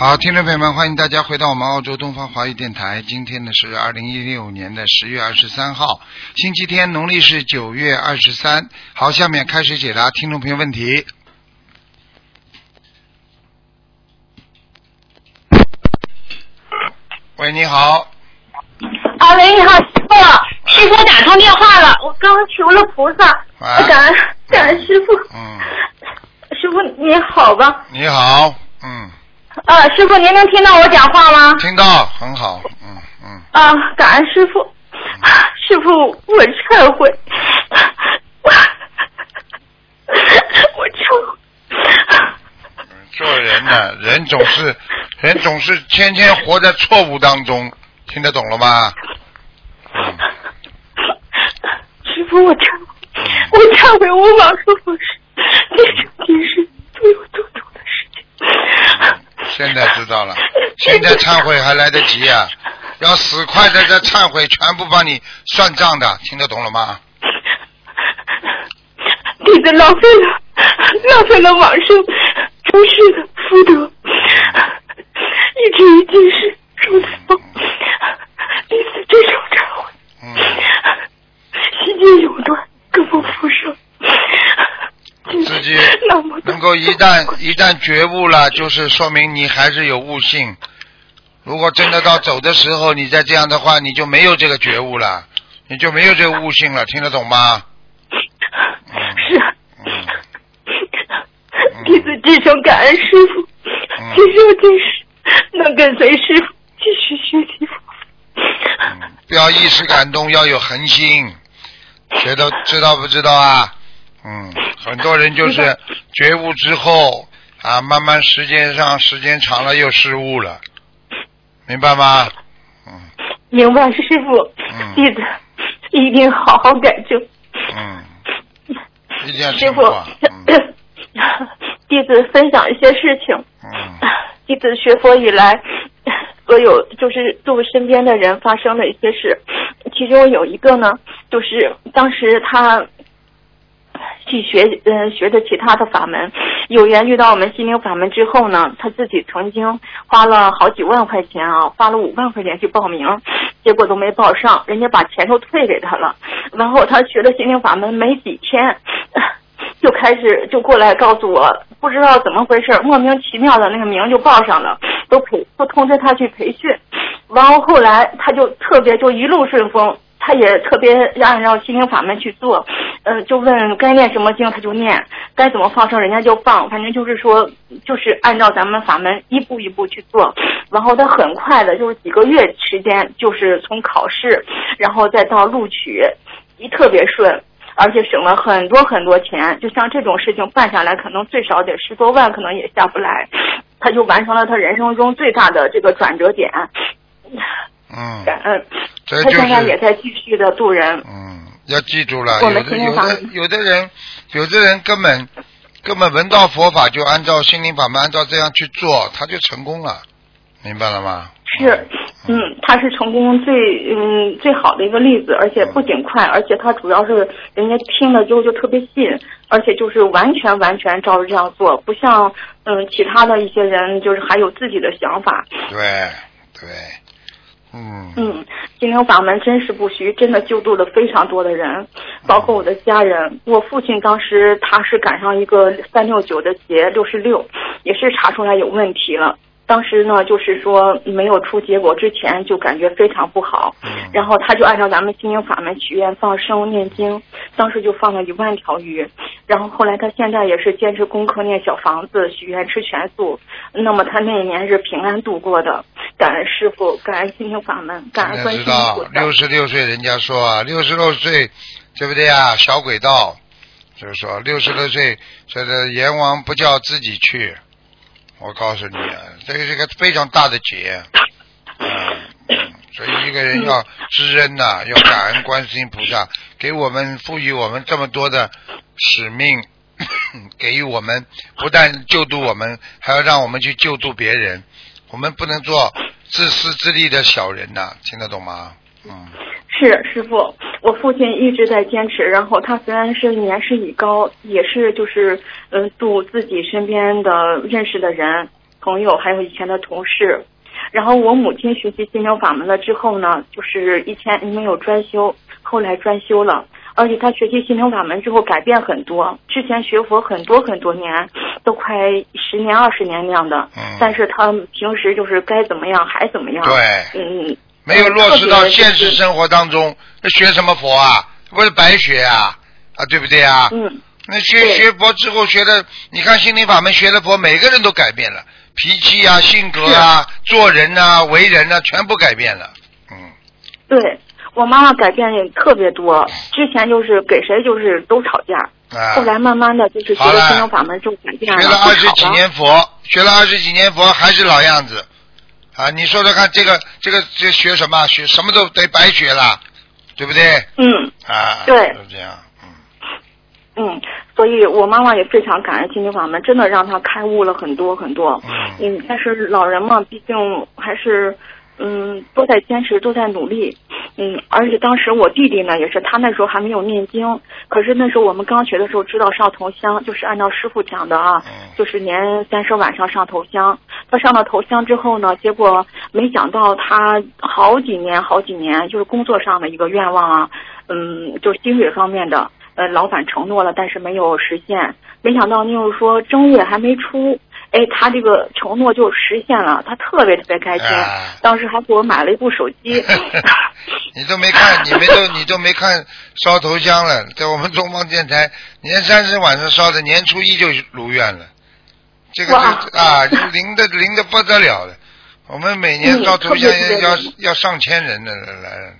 好，听众朋友们，欢迎大家回到我们澳洲东方华语电台。今天呢是二零一六年的十月二十三号，星期天，农历是九月二十三。好，下面开始解答听众朋友问题。喂，你好，啊喂，你好，师傅，师傅打通电话了，我刚求了菩萨，喂感恩感恩师傅，嗯，师傅你好吧？你好，嗯，啊，师傅您能听到我讲话吗？听到很好，嗯嗯，啊，感恩师傅，师傅我忏悔，我我忏悔。做人呢，人总是人总是天天活在错误当中，听得懂了吗？嗯师傅，我忏悔，我忏悔，我往后不是这整件事对我做错的事情。现在知道了，现在忏悔还来得及啊！要死快的这忏悔，全部帮你算账的，听得懂了吗？弟子浪费了，浪费了往生诸世的福德，一直一件事如此梦，弟子真受忏悔，嗯，心间永断，更不复生。自己 能够一旦一旦觉悟了，就是说明你还是有悟性。如果真的到走的时候，你再这样的话，你就没有这个觉悟了，你就没有这个悟性了，听得懂吗？是弟子至诚感恩师傅，嗯今生今世能跟随师傅继续学习不要一时感动，要有恒心。学都知道不知道啊？嗯，很多人就是觉悟之后啊，慢慢时间上时间长了又失误了，明白吗？嗯。明白，师傅，嗯。弟子一定好好改正。嗯，一定要师傅弟子分享一些事情。嗯。弟子学佛以来，所有就是度身边的人发生的一些事，其中有一个呢，就是当时他去学嗯、学的其他的法门，有缘遇到我们心灵法门之后呢，他自己曾经花了好几万块钱啊，花了五万块钱去报名，结果都没报上，人家把钱都退给他了。然后他学了心灵法门没几天，就开始就过来告诉我，不知道怎么回事，莫名其妙的那个名就报上了，都培都通知他去培训。然后后来他就特别就一路顺风，他也特别按照心灵法门去做，呃，就问该念什么经他就念，该怎么放生人家就放，反正就是说就是按照咱们法门一步一步去做。然后他很快的，就是几个月时间，就是从考试，然后再到录取，一特别顺。而且省了很多很多钱，就像这种事情办下来，可能最少得十多万，可能也下不来。他就完成了他人生中最大的这个转折点，嗯，感恩。这就他现在也在继续的渡人。嗯，要记住了，有我们的有的心灵法门有的人，有的人根本根本闻到佛法就按照心灵法门按照这样去做，他就成功了，明白了吗？是，嗯，他是成功最嗯最好的一个例子，而且不仅快，而且他主要是人家听了之后就特别信，而且就是完全完全照着这样做，不像嗯其他的一些人就是还有自己的想法。对对，嗯嗯，心灵法门真实不虚，真的救助了非常多的人，包括我的家人。我父亲当时他是赶上一个三六九的节，六十六，也是查出来有问题了。当时呢，就是说没有出结果之前就感觉非常不好，嗯然后他就按照咱们心灵法门许愿放生念经，当时就放了一万条鱼，然后后来他现在也是坚持功课念小房子，许愿吃全素，那么他那一年是平安度过的，感恩师傅，感恩心灵法门，感恩观世音现在知道菩萨。六十六岁，人家说啊，六十六岁，对不对啊？小鬼道，就是说六十六岁，这个阎王不叫自己去，我告诉你啊，这个是个非常大的劫，嗯，嗯所以一个人要知恩呐、要感恩观世音菩萨，给我们赋予我们这么多的使命，给予我们不但救度我们，还要让我们去救度别人。我们不能做自私自利的小人呐、听得懂吗？嗯，是师傅，我父亲一直在坚持，然后他虽然是年事已高，也是就是嗯、呃度自己身边的认识的人、朋友，还有以前的同事。然后我母亲学习心灵法门了之后呢，就是以前没有专修，后来专修了。而且他学习心灵法门之后改变很多，之前学佛很多很多年，都快十年二十年那样的，嗯但是他平时就是该怎么样还怎么样。对，嗯，没有落实到现实生活当中，那学什么佛啊？不是白学啊？啊，对不对啊？嗯，那学学佛之后学的，你看心灵法门学的佛，每个人都改变了，脾气啊、性格啊、做人啊、为人啊，全部改变了。嗯，对。我妈妈改变也特别多，之前就是给谁就是都吵架，啊，后来慢慢的就是学了了。心灵法门就改变了，学了二十几年佛，学了二十几年佛还是老样子，啊，你说说看，这个这个这学什么？学什么都得白学了，对不对？嗯啊，对就这样，嗯，嗯，所以我妈妈也非常感恩心灵法门，真的让她开悟了很多很多。嗯嗯，但是老人嘛，毕竟还是嗯都在坚持，都在努力。嗯，而且当时我弟弟呢，也是他那时候还没有念经，可是那时候我们刚学的时候知道上头香，就是按照师傅讲的啊，嗯就是年三十晚上上头香。他上了头香之后呢，结果没想到他好几年好几年，就是工作上的一个愿望啊，嗯，就是薪水方面的，呃，老板承诺了，但是没有实现。没想到就是说正月还没出，哎，他这个承诺就实现了，他特别特别开心。啊当时还给我买了一部手机。你都没看，你没都你都没看烧头香了，在我们东方电台年三十晚上烧的，年初一就如愿了，这个啊，就灵的灵的不得了了。我们每年嗯烧头香要灵要上千人的来，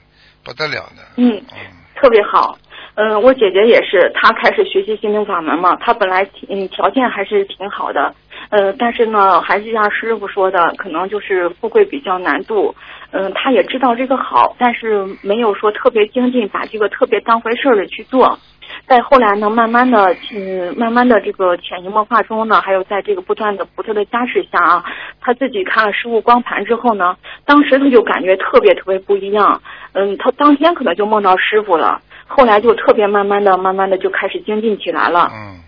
不得了的。嗯，嗯特别好。嗯，我姐姐也是，她开始学习心灵法门嘛，她本来嗯条件还是挺好的，呃，但是呢，还是像师傅说的，可能就是富贵比较难度。嗯，他也知道这个好，但是没有说特别精进，把这个特别当回事儿的去做。再后来呢，慢慢的，嗯，慢慢的这个潜移默化中呢，还有在这个不断的菩萨的加持下啊，他自己看了师傅光盘之后呢，当时他就感觉特别特别不一样。嗯，他当天可能就梦到师傅了，后来就特别慢慢的、慢慢的就开始精进起来了。嗯，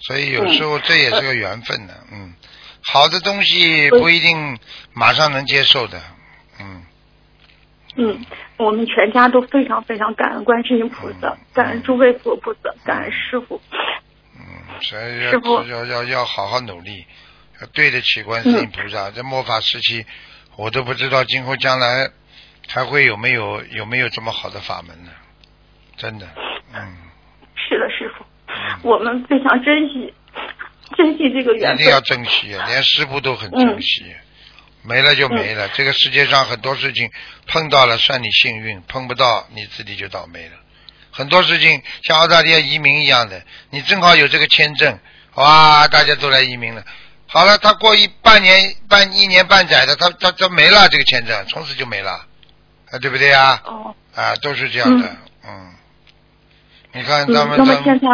所以有时候这也是个缘分的，嗯，好的东西不一定马上能接受的，嗯，嗯，我们全家都非常非常感恩观世音菩萨，感恩诸位佛菩萨，感恩师傅。嗯，所以师傅要要要要好好努力，要对得起观世音菩萨。在末法时期，我都不知道今后将来还会有没有有没有这么好的法门呢？真的，嗯，是的，师傅，嗯我们非常珍惜，珍惜这个缘分一定要。珍惜，连师傅都很珍惜。没了就没了，这个世界上很多事情碰到了算你幸运，碰不到你自己就倒霉了。很多事情像澳大利亚移民一样的，你正好有这个签证，哇，大家都来移民了。好了，他过一半年、半一年半载的，他他他没了这个签证，从此就没了，啊，对不对啊？哦，啊，都是这样的，嗯。你看嗯他，们那么他们现在，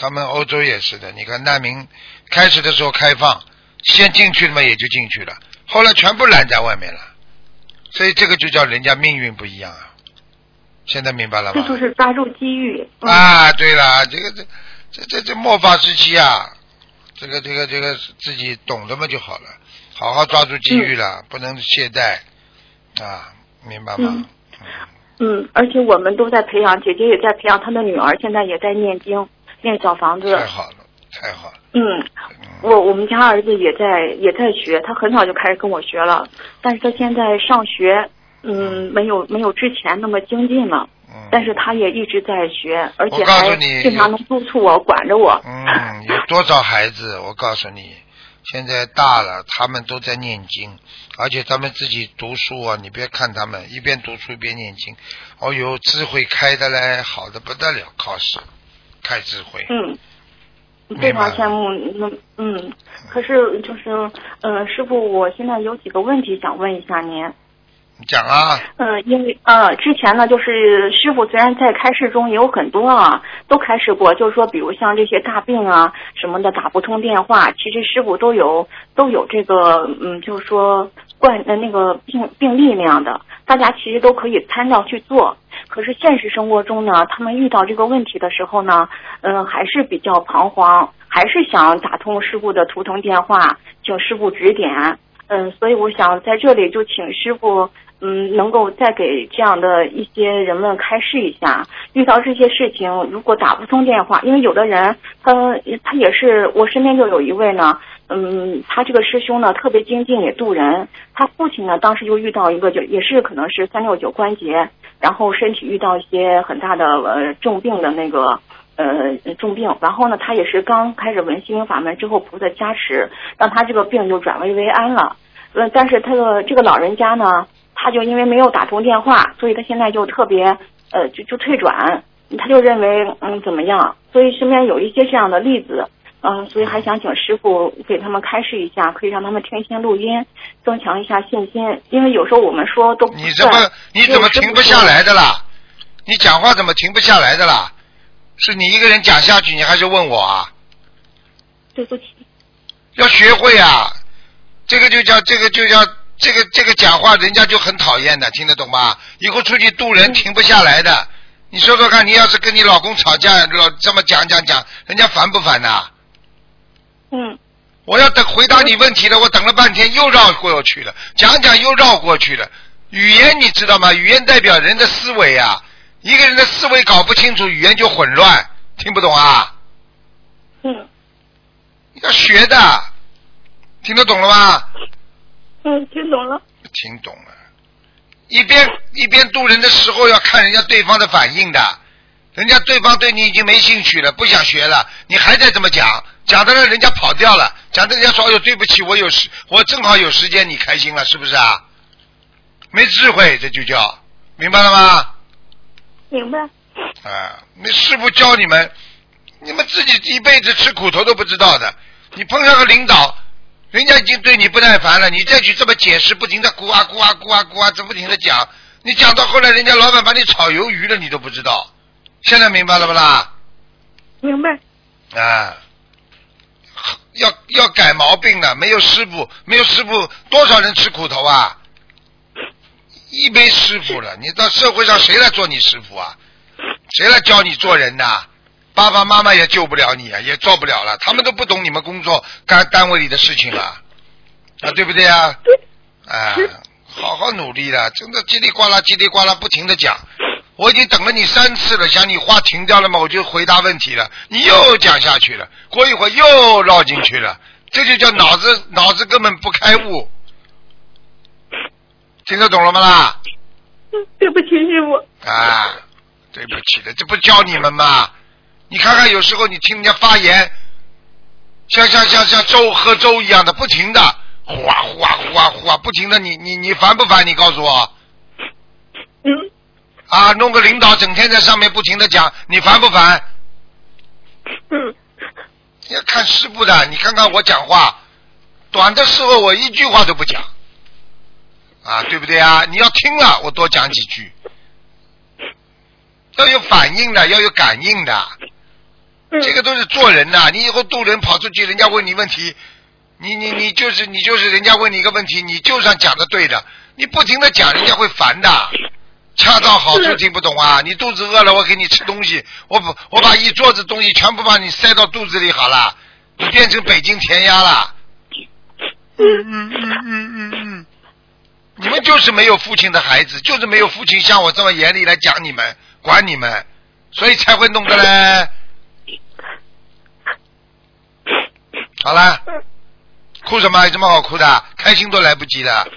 他们欧洲也是的，你看难民开始的时候开放，先进去了嘛也就进去了，后来全部拦在外面了，所以这个就叫人家命运不一样啊。现在明白了吗？这就是抓住机遇。嗯、啊，对了，这个这这这这末法时期啊，这个这个这个自己懂的嘛就好了，好好抓住机遇了，不能懈怠啊，明白吗？嗯嗯，而且我们都在培养，姐姐也在培养她的女儿，现在也在念经，念小房子。太好了，太好了，嗯，嗯，我我们家儿子也在也在学，他很早就开始跟我学了，但是他现在上学，嗯，没有没有之前那么精进了，嗯，但是他也一直在学，而且我告诉还你经常能督促我，管着我。嗯，有多少孩子？我告诉你，现在大了，他们都在念经，而且他们自己读书啊，你别看他们一边读书一边念经，哦哟，智慧开的嘞，好的不得了，考试开智慧。嗯，明非白常羡慕。嗯嗯，可是就是，呃、师傅，我现在有几个问题想问一下您。讲啊，嗯，因为呃，之前呢，就是师傅虽然在开示中也有很多啊，都开示过，就是说，比如像这些大病啊什么的，打不通电话，其实师傅都有都有这个嗯，就是说惯呃那个病病例那样的，大家其实都可以参照去做。可是现实生活中呢，他们遇到这个问题的时候呢，嗯，还是比较彷徨，还是想打通师傅的图腾电话，请师傅指点。嗯，所以我想在这里就请师傅。嗯，能够再给这样的一些人们开示一下，遇到这些事情，如果打不通电话，因为有的人他他也是，我身边就有一位呢，嗯，他这个师兄呢特别精进也渡人，他父亲呢当时就遇到一个就也是可能是三六九关节，然后身体遇到一些很大的呃重病的那个呃重病，然后呢他也是刚开始闻心灵法门之后菩萨加持，让他这个病就转危为安了，嗯，但是他的这个老人家呢。他就因为没有打通电话，所以他现在就特别呃，就就退转，他就认为嗯怎么样，所以身边有一些这样的例子，嗯，所以还想请师傅给他们开示一下，可以让他们听一些录音，增强一下信心，因为有时候我们说都你怎么你怎么停不下来的啦？你讲话怎么停不下来的啦？是你一个人讲下去，你还是问我啊？对不起。要学会啊，这个就叫这个就叫。这个这个讲话，人家就很讨厌的，听得懂吗？以后出去渡人停不下来的。你说说看，你要是跟你老公吵架，老这么讲讲讲，人家烦不烦呐？嗯。我要等回答你问题了，我等了半天又绕过去了，讲讲又绕过去了。语言你知道吗？语言代表人的思维啊，一个人的思维搞不清楚，语言就混乱，听不懂啊？嗯。要学的，听得懂了吗？嗯，听懂了。听懂了，一边一边渡人的时候要看人家对方的反应的，人家对方对你已经没兴趣了，不想学了，你还在这么讲，讲的让人家跑掉了，讲的人家说哎呦对不起，我有时我正好有时间，你开心了是不是啊？没智慧这就叫明白了吗？明白。啊，那师傅教你们，你们自己一辈子吃苦头都不知道的，你碰上个领导。人家已经对你不耐烦了，你再去这么解释，不停的咕啊咕啊咕啊咕啊，这不停的讲，你讲到后来，人家老板把你炒鱿鱼了，你都不知道。现在明白了不啦？明白。啊，要要改毛病了，没有师傅，没有师傅，多少人吃苦头啊？一没师傅了，你到社会上谁来做你师傅啊？谁来教你做人呐？爸爸妈妈也救不了你啊，也做不了了。他们都不懂你们工作干单位里的事情了，啊，对不对啊？对。哎，好好努力了，真的叽里呱啦叽里呱啦不停的讲。我已经等了你三次了，想你话停掉了吗？我就回答问题了，你又讲下去了，过一会儿又绕进去了，这就叫脑子脑子根本不开悟。听得懂了吗啦？对不起，师傅。啊，对不起的，这不教你们吗？你看看，有时候你听人家发言，像像像像粥喝粥一样的，不停的呼啊呼啊呼啊呼啊，不停的，你你你烦不烦？你告诉我。嗯。啊，弄个领导整天在上面不停的讲，你烦不烦？嗯。要看师傅的，你看看我讲话，短的时候我一句话都不讲，啊，对不对啊？你要听了，我多讲几句，要有反应的，要有感应的。这个都是做人呐，你以后渡人跑出去，人家问你问题，你你你就是你就是人家问你一个问题，你就算讲的对的，你不停的讲，人家会烦的。恰到好处听不懂啊！你肚子饿了，我给你吃东西，我不我把一桌子东西全部把你塞到肚子里好了，你变成北京填鸭了。嗯嗯嗯嗯嗯嗯。你们就是没有父亲的孩子，就是没有父亲像我这么严厉来讲你们，管你们，所以才会弄得嘞。好了，哭什么？有什么好哭的？开心都来不及的。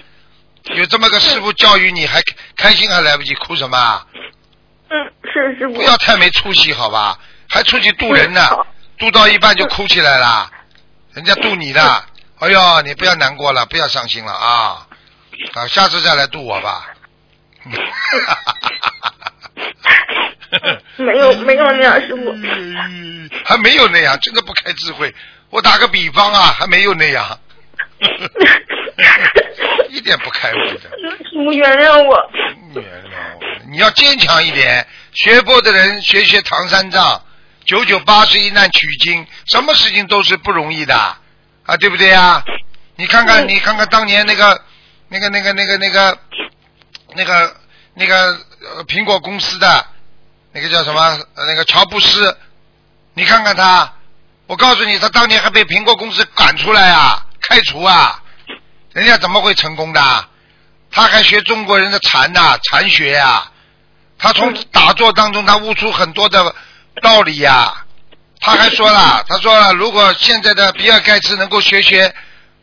有这么个师傅教育你，还开心还来不及，哭什么？嗯，是师傅。不要太没出息，好吧？还出去渡人呢，渡到一半就哭起来了。人家渡你的，哎呦，你不要难过了，不要伤心了啊！啊，下次再来渡我吧。没有没有那样，师傅。还没有那样，真的不开智慧。我打个比方啊，还没有那样，一点不开悟的。师傅原谅我。原谅我，你要坚强一点。学佛的人学学唐三藏，九九八十一难取经，什么事情都是不容易的啊，对不对呀？你看看，嗯你看看当年那个、那个、那个、那个、那个、那个、那个呃苹果公司的那个叫什么？呃那个乔布斯，你看看他，我告诉你，他当年还被苹果公司赶出来啊，开除啊，人家怎么会成功的？他还学中国人的禅呐、禅学呀、他从打坐当中他悟出很多的道理呀、他还说了，他说了，如果现在的比尔盖茨能够学学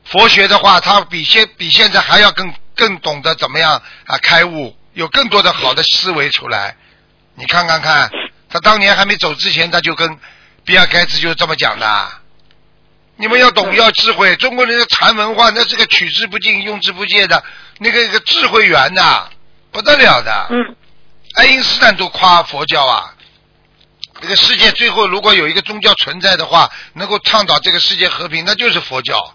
佛学的话，他比现比现在还要更更懂得怎么样啊开悟，有更多的好的思维出来。你看看看，他当年还没走之前，他就跟比尔盖茨就这么讲的。你们要懂，要智慧。中国人的禅文化，那是个取之不尽、用之不竭的那个一个智慧源呐、不得了的。嗯爱因斯坦都夸佛教啊，这个世界最后如果有一个宗教存在的话，能够倡导这个世界和平，那就是佛教。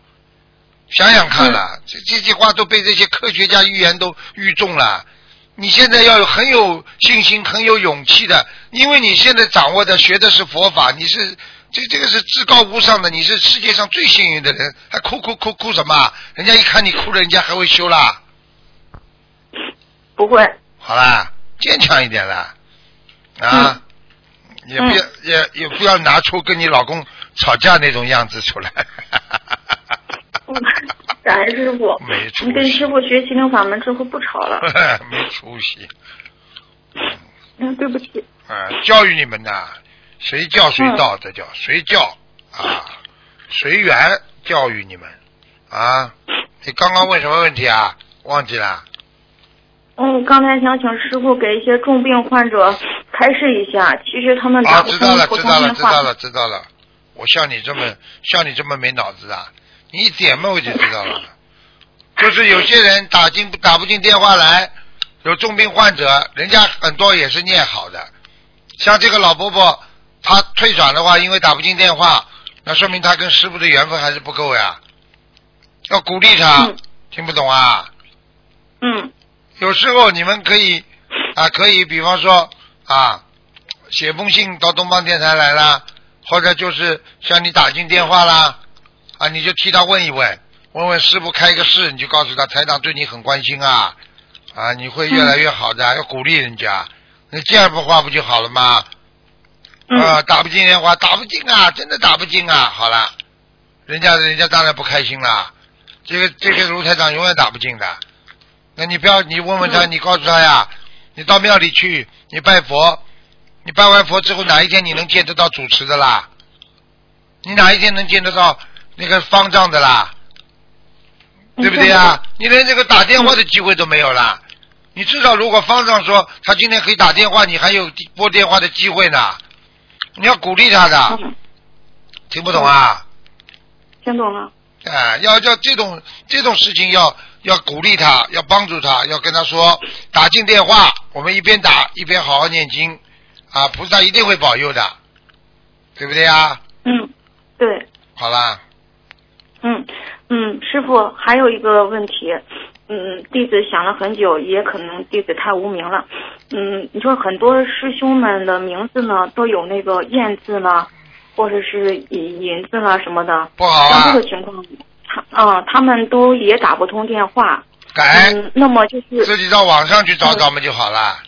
想想看了，这这句话都被这些科学家预言都预中了。你现在要有很有信心、很有勇气的，因为你现在掌握的、学的是佛法，你是这这个是至高无上的，你是世界上最幸运的人，还哭哭哭哭什么？人家一看你哭了，人家还会修啦。不会。好啦，坚强一点啦，啊，也不要、也也不要拿出跟你老公吵架那种样子出来。嗯感恩师傅 没，出息你跟师傅学心灵法门之后不吵了。没出息，嗯，对不起。啊，教育你们呐，随叫随到，这叫随叫啊，随缘教育你们啊。你刚刚问什么问题啊？忘记了。嗯，刚才想请师傅给一些重病患者开示一下，其实他们啊，打不知道了，知道了。知道了，知道了。我像你这么像你这么没脑子啊？你一点嘛我就知道了。就是有些人打进打不进电话来，有重病患者，人家很多也是念好的。像这个老伯伯，他退转的话，因为打不进电话，那说明他跟师傅的缘分还是不够呀。要鼓励他，嗯听不懂啊？嗯有时候你们可以啊，可以比方说啊，写封信到东方电台来啦，或者就是向你打进电话啦，啊，你就替他问一问，问问师傅开个示，你就告诉他台长对你很关心啊，啊，你会越来越好的，要鼓励人家，那这样的话不就好了吗？嗯啊，打不进电话，打不进啊，真的打不进啊，好了，人家人家当然不开心了，这个这个卢台长永远打不进的。那你不要，你问问他，嗯你告诉他呀，你到庙里去，你拜佛，你拜完佛之后，哪一天你能见得到主持的啦？你哪一天能见得到那个方丈的啦？对不对呀？你连这个打电话的机会都没有啦。你至少如果方丈说他今天可以打电话，你还有拨电话的机会呢。你要鼓励他的，嗯，听不懂啊？听懂了。啊，要要这种这种事情要要鼓励他，要帮助他，要跟他说打进电话，我们一边打一边好好念经，啊，菩萨一定会保佑的，对不对呀？嗯，对。好啦，嗯嗯，师傅还有一个问题，嗯，弟子想了很久，也可能弟子太无名了。嗯，你说很多师兄们的名字呢都有那个燕字呢，或者是引引字啦什么的。不好啊像这，个情况，他啊、他们都也打不通电话。改嗯，那么就是自己到网上去找找嘛就好了。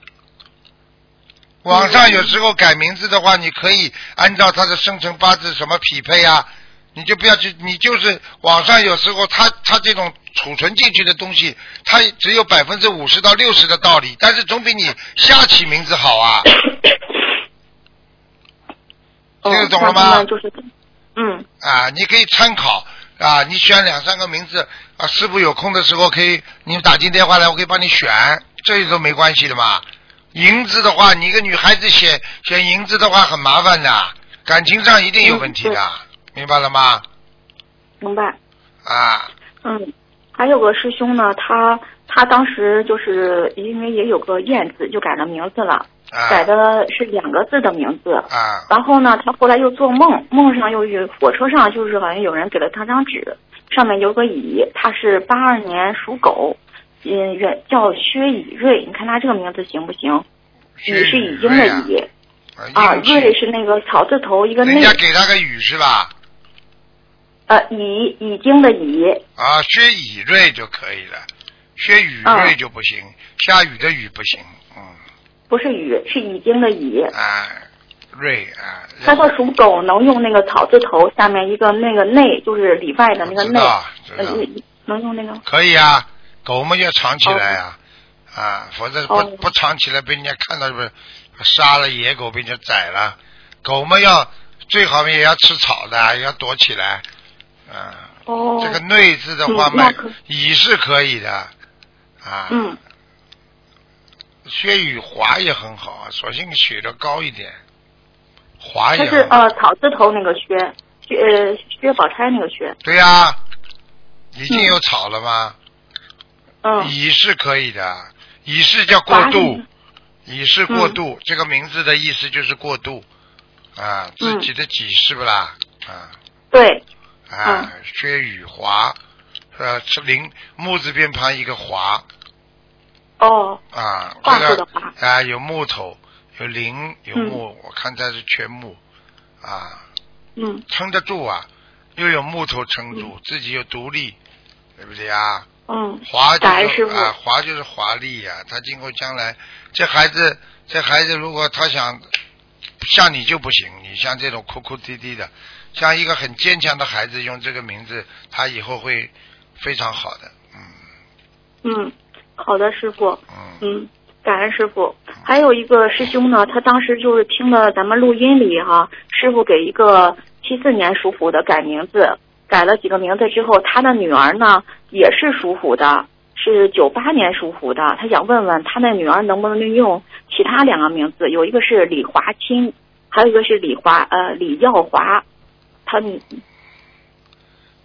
网上有时候改名字的话，你可以按照他的生辰八字什么匹配啊，你就不要去，你就是网上有时候他他这种储存进去的东西，它只有百分之五十到六十的道理，但是总比你瞎起名字好啊。哦听得懂了吗嗯啊，你可以参考啊，你选两三个名字啊，师傅有空的时候可以，你打进电话来，我可以帮你选，这都没关系的嘛。银子的话，你一个女孩子选选银子的话很麻烦的，感情上一定有问题的，明白了吗？明白。啊，嗯，还有个师兄呢，他他当时就是因为也有个燕字，就改了名字了，啊改的是两个字的名字。啊然后呢，他后来又做梦，梦上又有火车上就是好像有人给了他张纸，上面有个乙，他是八二年属狗，嗯，原叫薛以瑞，你看他这个名字行不行？乙是宇已经的乙啊瑞是那个草字头一个内，人家给他个雨是吧？呃，乙乙经的乙，啊，薛以瑞就可以了，薛雨啊。瑞就不行，下雨的雨不行，嗯，不是雨，是已经的乙。啊，瑞啊，他说属狗能用那个草字头下面一个那个内，就是里外的那个内，能用那个？可以啊，狗嘛要藏起来啊、啊，否则不、哦。不藏起来被人家看到不是杀了野狗被人家宰了，狗嘛要最好也要吃草的，也要躲起来，啊，哦，这个内字的话嘛乙是可以的，啊，嗯，薛雨华也很好啊，索性写的高一点，华他也很好是呃草字头那个薛，薛呃薛宝钗那个薛，对呀、已经有草了吗？嗯，乙是可以的，乙是叫过渡，乙是过渡，这个名字的意思就是过渡啊，自嗯己的己是不啦？啊对，啊，薛雨华，呃，是林木字边旁一个华。哦，啊，桦这个啊有木头，有林有嗯。木，我看它是全木。啊，嗯。撑得住啊，又有木头撑住，自己又独立，对不对啊？嗯，华就是啊，华就是华丽呀、他今后将来，这孩子，这孩子如果他想像你就不行，你像这种哭哭啼啼的，像一个很坚强的孩子，用这个名字，他以后会非常好的。嗯嗯，好的，师傅，嗯嗯，感恩师傅。还有一个师兄呢，他当时就是听了咱们录音里哈、师傅给一个七四年属虎的改名字，改了几个名字之后，他的女儿呢也是属虎的，是九八年属虎的。他想问问他的女儿能不能用其他两个名字，有一个是李华清，还有一个是李华呃李耀华。他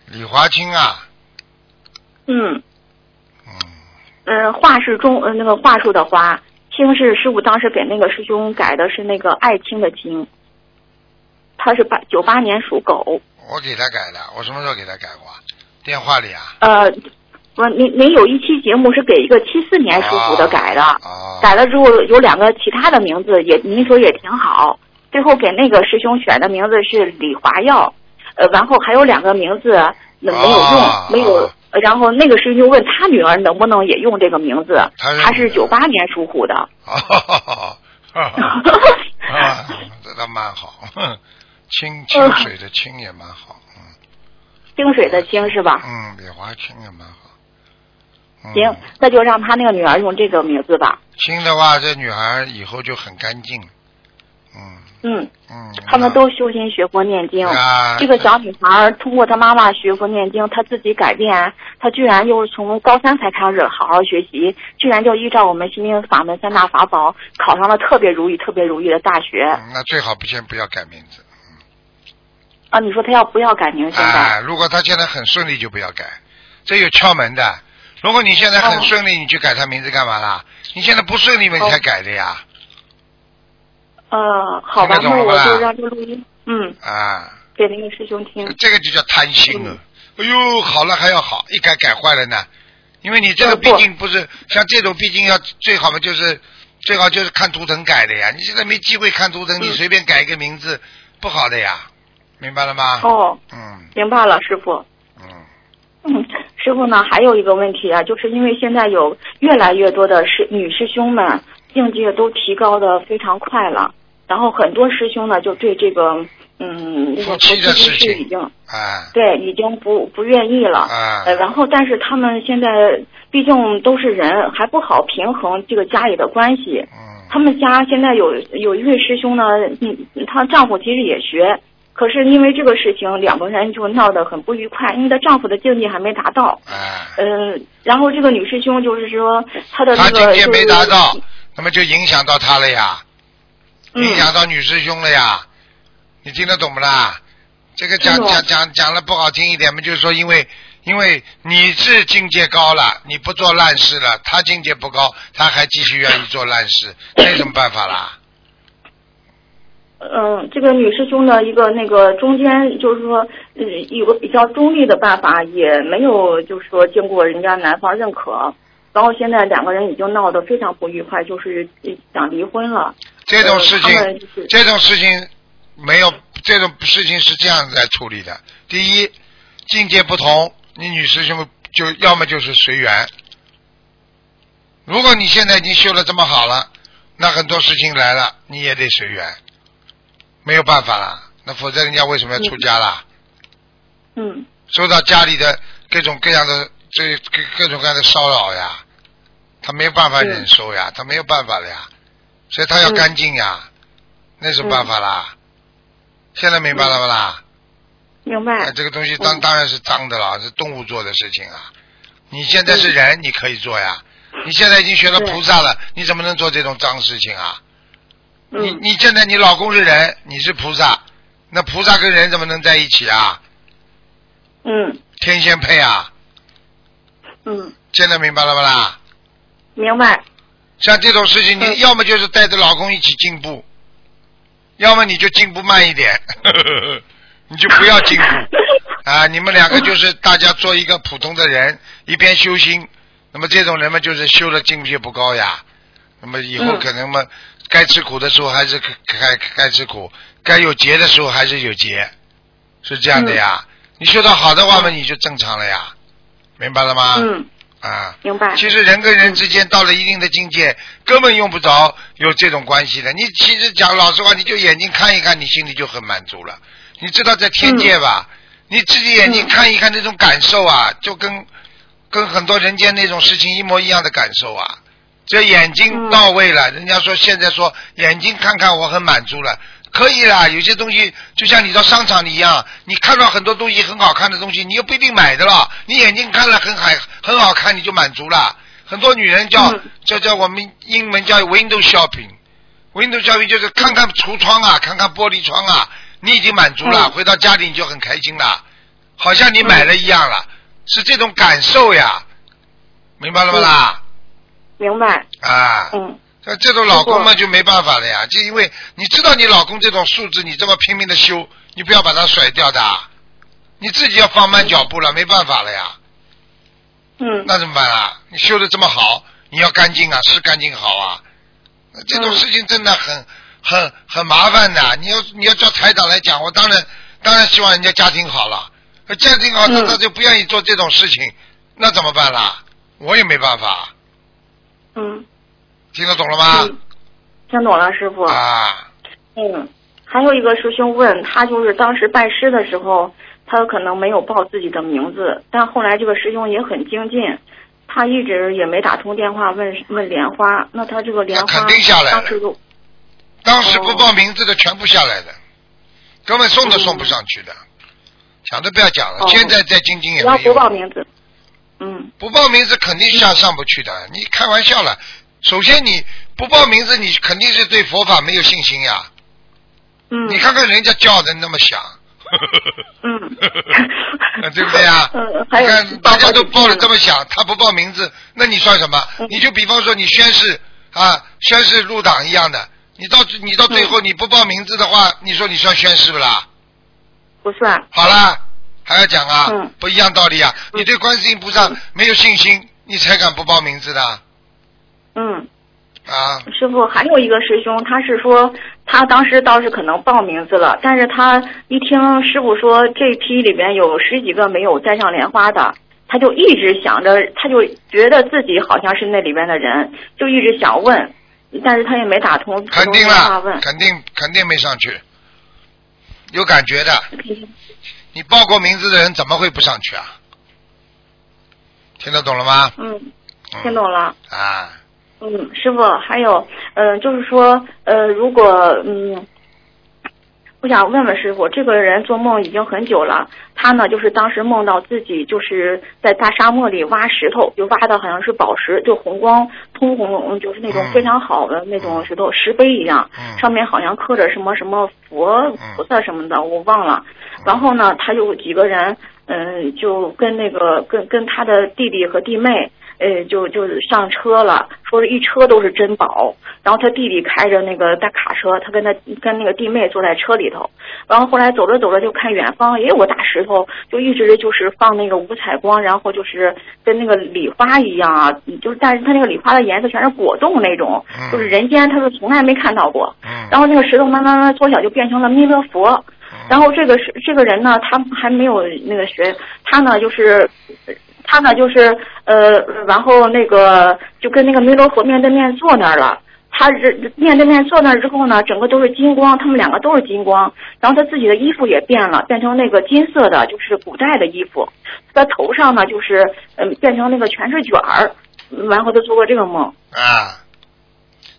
李华清啊，嗯。嗯，嗯，话是中呃那个话术的话，清是师傅当时给那个师兄改的是那个爱清的清，他是八九八年属狗，我给他改的，我什么时候给他改过啊？电话里啊？呃，不，您您有一期节目是给一个七四年属虎的改的，啊，改了之后有两个其他的名字也您说也挺好，最后给那个师兄选的名字是李华耀，呃，然后还有两个名字那没有用，啊没有。呃然后那个师兄问他女儿能不能也用这个名字，他是九八年属虎的。啊，啊，这倒蛮好，清清水的清也蛮好，嗯清水的清是吧？嗯，李华清也蛮好。嗯行，那就让他那个女儿用这个名字吧。清的话，这女孩以后就很干净。嗯嗯，嗯。他们都修心学佛念经。啊，这个小女孩通过她妈妈学佛念经，她自己改变，她居然又从高三才开始好好学习，居然就依照我们心灵法门三大法宝，考上了特别如意、特别如意的大学。嗯那最好不先不要改名字。啊，你说她要不要改名？现在？啊，如果她现在很顺利，就不要改，这有窍门的。如果你现在很哦顺利，你去改她名字干嘛啦？你现在不顺利，你哦才改的呀。呃，好吧，那我就让这录音，嗯，啊，给那个师兄听。这个就叫贪心嗯了。哎呦，好了还要好，一改改坏了呢。因为你这个毕竟不是像这种，毕竟要最好嘛，就是最好就是看图腾改的呀。你现在没机会看图腾，你嗯随便改一个名字，不好的呀，明白了吗？哦，嗯明白了，师傅。嗯，嗯，师傅呢，还有一个问题啊，就是因为现在有越来越多的师女师兄们境界都提高的非常快了，然后很多师兄呢就对这个嗯那个夫妻的事情已经啊对已经不不愿意了。啊呃，然后但是他们现在毕竟都是人，还不好平衡这个家里的关系。嗯他们家现在有有一位师兄呢，嗯，她丈夫其实也学，可是因为这个事情，两个人就闹得很不愉快，因为她丈夫的境界还没达到。啊，嗯，然后这个女师兄就是说她的他那个境界没达到，那么就影响到她了呀，嗯影响到女师兄了呀，你听得懂不啦？这个讲讲讲讲了不好听一点嘛，就是说因为因为你是境界高了，你不做烂事了，他境界不高，他还继续愿意做烂事，那有什么办法啦？嗯，这个女师兄的一个那个中间就是说，嗯，有个比较中立的办法，也没有就是说经过人家男方认可。然后现在两个人已经闹得非常不愉快，就是想离婚了。这种事情呃就是，这种事情没有，这种事情是这样子来处理的。第一，境界不同，你女师兄就要么就是随缘。如果你现在已经修的这么好了，那很多事情来了，你也得随缘，没有办法了。那否则人家为什么要出家啦？嗯受到家里的各种各样的这各各种各样的骚扰呀，他没有办法忍受呀，他没有办法了呀，所以他要嗯干净呀，那什么办法啦？现在明白了不啦？明白哎，。这个东西当嗯当然是脏的了，是动物做的事情啊。你现在是人，你可以做呀。你现在已经学了菩萨了，你怎么能做这种脏事情啊？你嗯你现在你老公是人，你是菩萨，那菩萨跟人怎么能在一起啊？嗯天仙配啊！嗯，现在明白了吧啦？明白。像这种事情，你嗯要么就是带着老公一起进步，要么你就进步慢一点，你就不要进步 啊！你们两个就是大家做一个普通的人，一边修心，那么这种人嘛，就是修的境界不高呀。那么以后嗯可能嘛，该吃苦的时候还是该该该吃苦，该有劫的时候还是有劫，是这样的呀。你修的好的话嘛，你就正常了呀，明白了吗？嗯，啊。明白。其实人跟人之间到了一定的境界，根本用不着有这种关系的。你其实讲老实话，你就眼睛看一看，你心里就很满足了。你知道在天界吧？你自己眼睛嗯看一看那种感受啊，就跟跟很多人间那种事情一模一样的感受啊。这眼睛嗯到位了，人家说现在说眼睛看看我很满足了，可以啦。有些东西就像你到商场里一样，你看到很多东西很好看的东西，你又不一定买的了。你眼睛看了很好很好看，你就满足了。很多女人叫、嗯叫叫我们英文叫 window shopping。window shopping 就是看看橱窗啊，看看玻璃窗啊，你已经满足了，嗯回到家里你就很开心了，好像你买了一样了，是这种感受呀，明白了不啦？明白。啊，嗯像这种老公嘛就没办法了呀，就因为你知道你老公这种素质，你这么拼命的修，你不要把他甩掉的，你自己要放慢脚步了，没办法了呀，嗯。那怎么办啊？你修的这么好，你要干净啊，是干净好啊，那这种嗯事情真的很很很麻烦的。你要你要叫台长来讲，我当然当然希望人家家庭好了，家庭好他嗯他就不愿意做这种事情，那怎么办啦？我也没办法，嗯听得懂了吗？嗯，听懂了，师傅。啊。嗯，还有一个师兄问他，就是当时拜师的时候，他可能没有报自己的名字，但后来这个师兄也很精进，他一直也没打通电话问问莲花，那他这个莲花肯定下来了当时就当时不报名字的全部下来的，根本送都送不上去的，想都不要讲了。哦现在在精进也只要不，报名字，嗯不报名字肯定下上不去的。你开玩笑了，首先你不报名字，你肯定是对佛法没有信心呀。嗯，你看看人家叫的那么响，嗯 对不对啊？嗯，还有大家都报的这么么响，他不报名字，那你算什么？嗯你就比方说你宣誓啊，宣誓入党一样的，你到你到最后嗯你不报名字的话，你说你算宣誓不啦？不算，好啦，还要讲啊？嗯不一样道理啊！嗯你对观世音菩萨没有信心，你才敢不报名字的嗯。啊？师傅，还有一个师兄，他是说他当时倒是可能报名字了，但是他一听师傅说这批里边有十几个没有栽上莲花的，他就一直想着，他就觉得自己好像是那里边的人，就一直想问，但是他也没打通肯定了，肯定肯定没上去，有感觉的。你报过名字的人怎么会不上去啊？听得懂了吗？嗯，嗯听懂了。啊，嗯，师傅，还有，嗯、就是说，呃，如果，嗯，我想问问师傅，这个人做梦已经很久了，他呢，就是当时梦到自己就是在大沙漠里挖石头，就挖的好像是宝石，就红光通红，就是那种嗯非常好的那种石头，石碑一样，嗯上面好像刻着什么什么佛嗯菩萨什么的，我忘了。然后呢，他有几个人，嗯，就跟那个跟跟他的弟弟和弟妹，呃，就就上车了，说是一车都是珍宝。然后他弟弟开着那个大卡车，他跟他跟那个弟妹坐在车里头。然后后来走着走着就看远方也有个大石头，就一直就是放那个五彩光，然后就是跟那个礼花一样啊，就是但是他那个礼花的颜色全是果冻那种，就是人间他是从来没看到过。然后那个石头慢慢慢缩小，就变成了弥勒佛。然后这个是这个人呢，他还没有那个学，他呢就是他呢就是呃，然后那个就跟那个弥勒佛面对面坐那儿了。他是面对面坐那儿之后呢，整个都是金光，他们两个都是金光。然后他自己的衣服也变了，变成那个金色的，就是古代的衣服。他头上呢，就是嗯，变成那个全是卷儿。然后他做过这个梦。啊，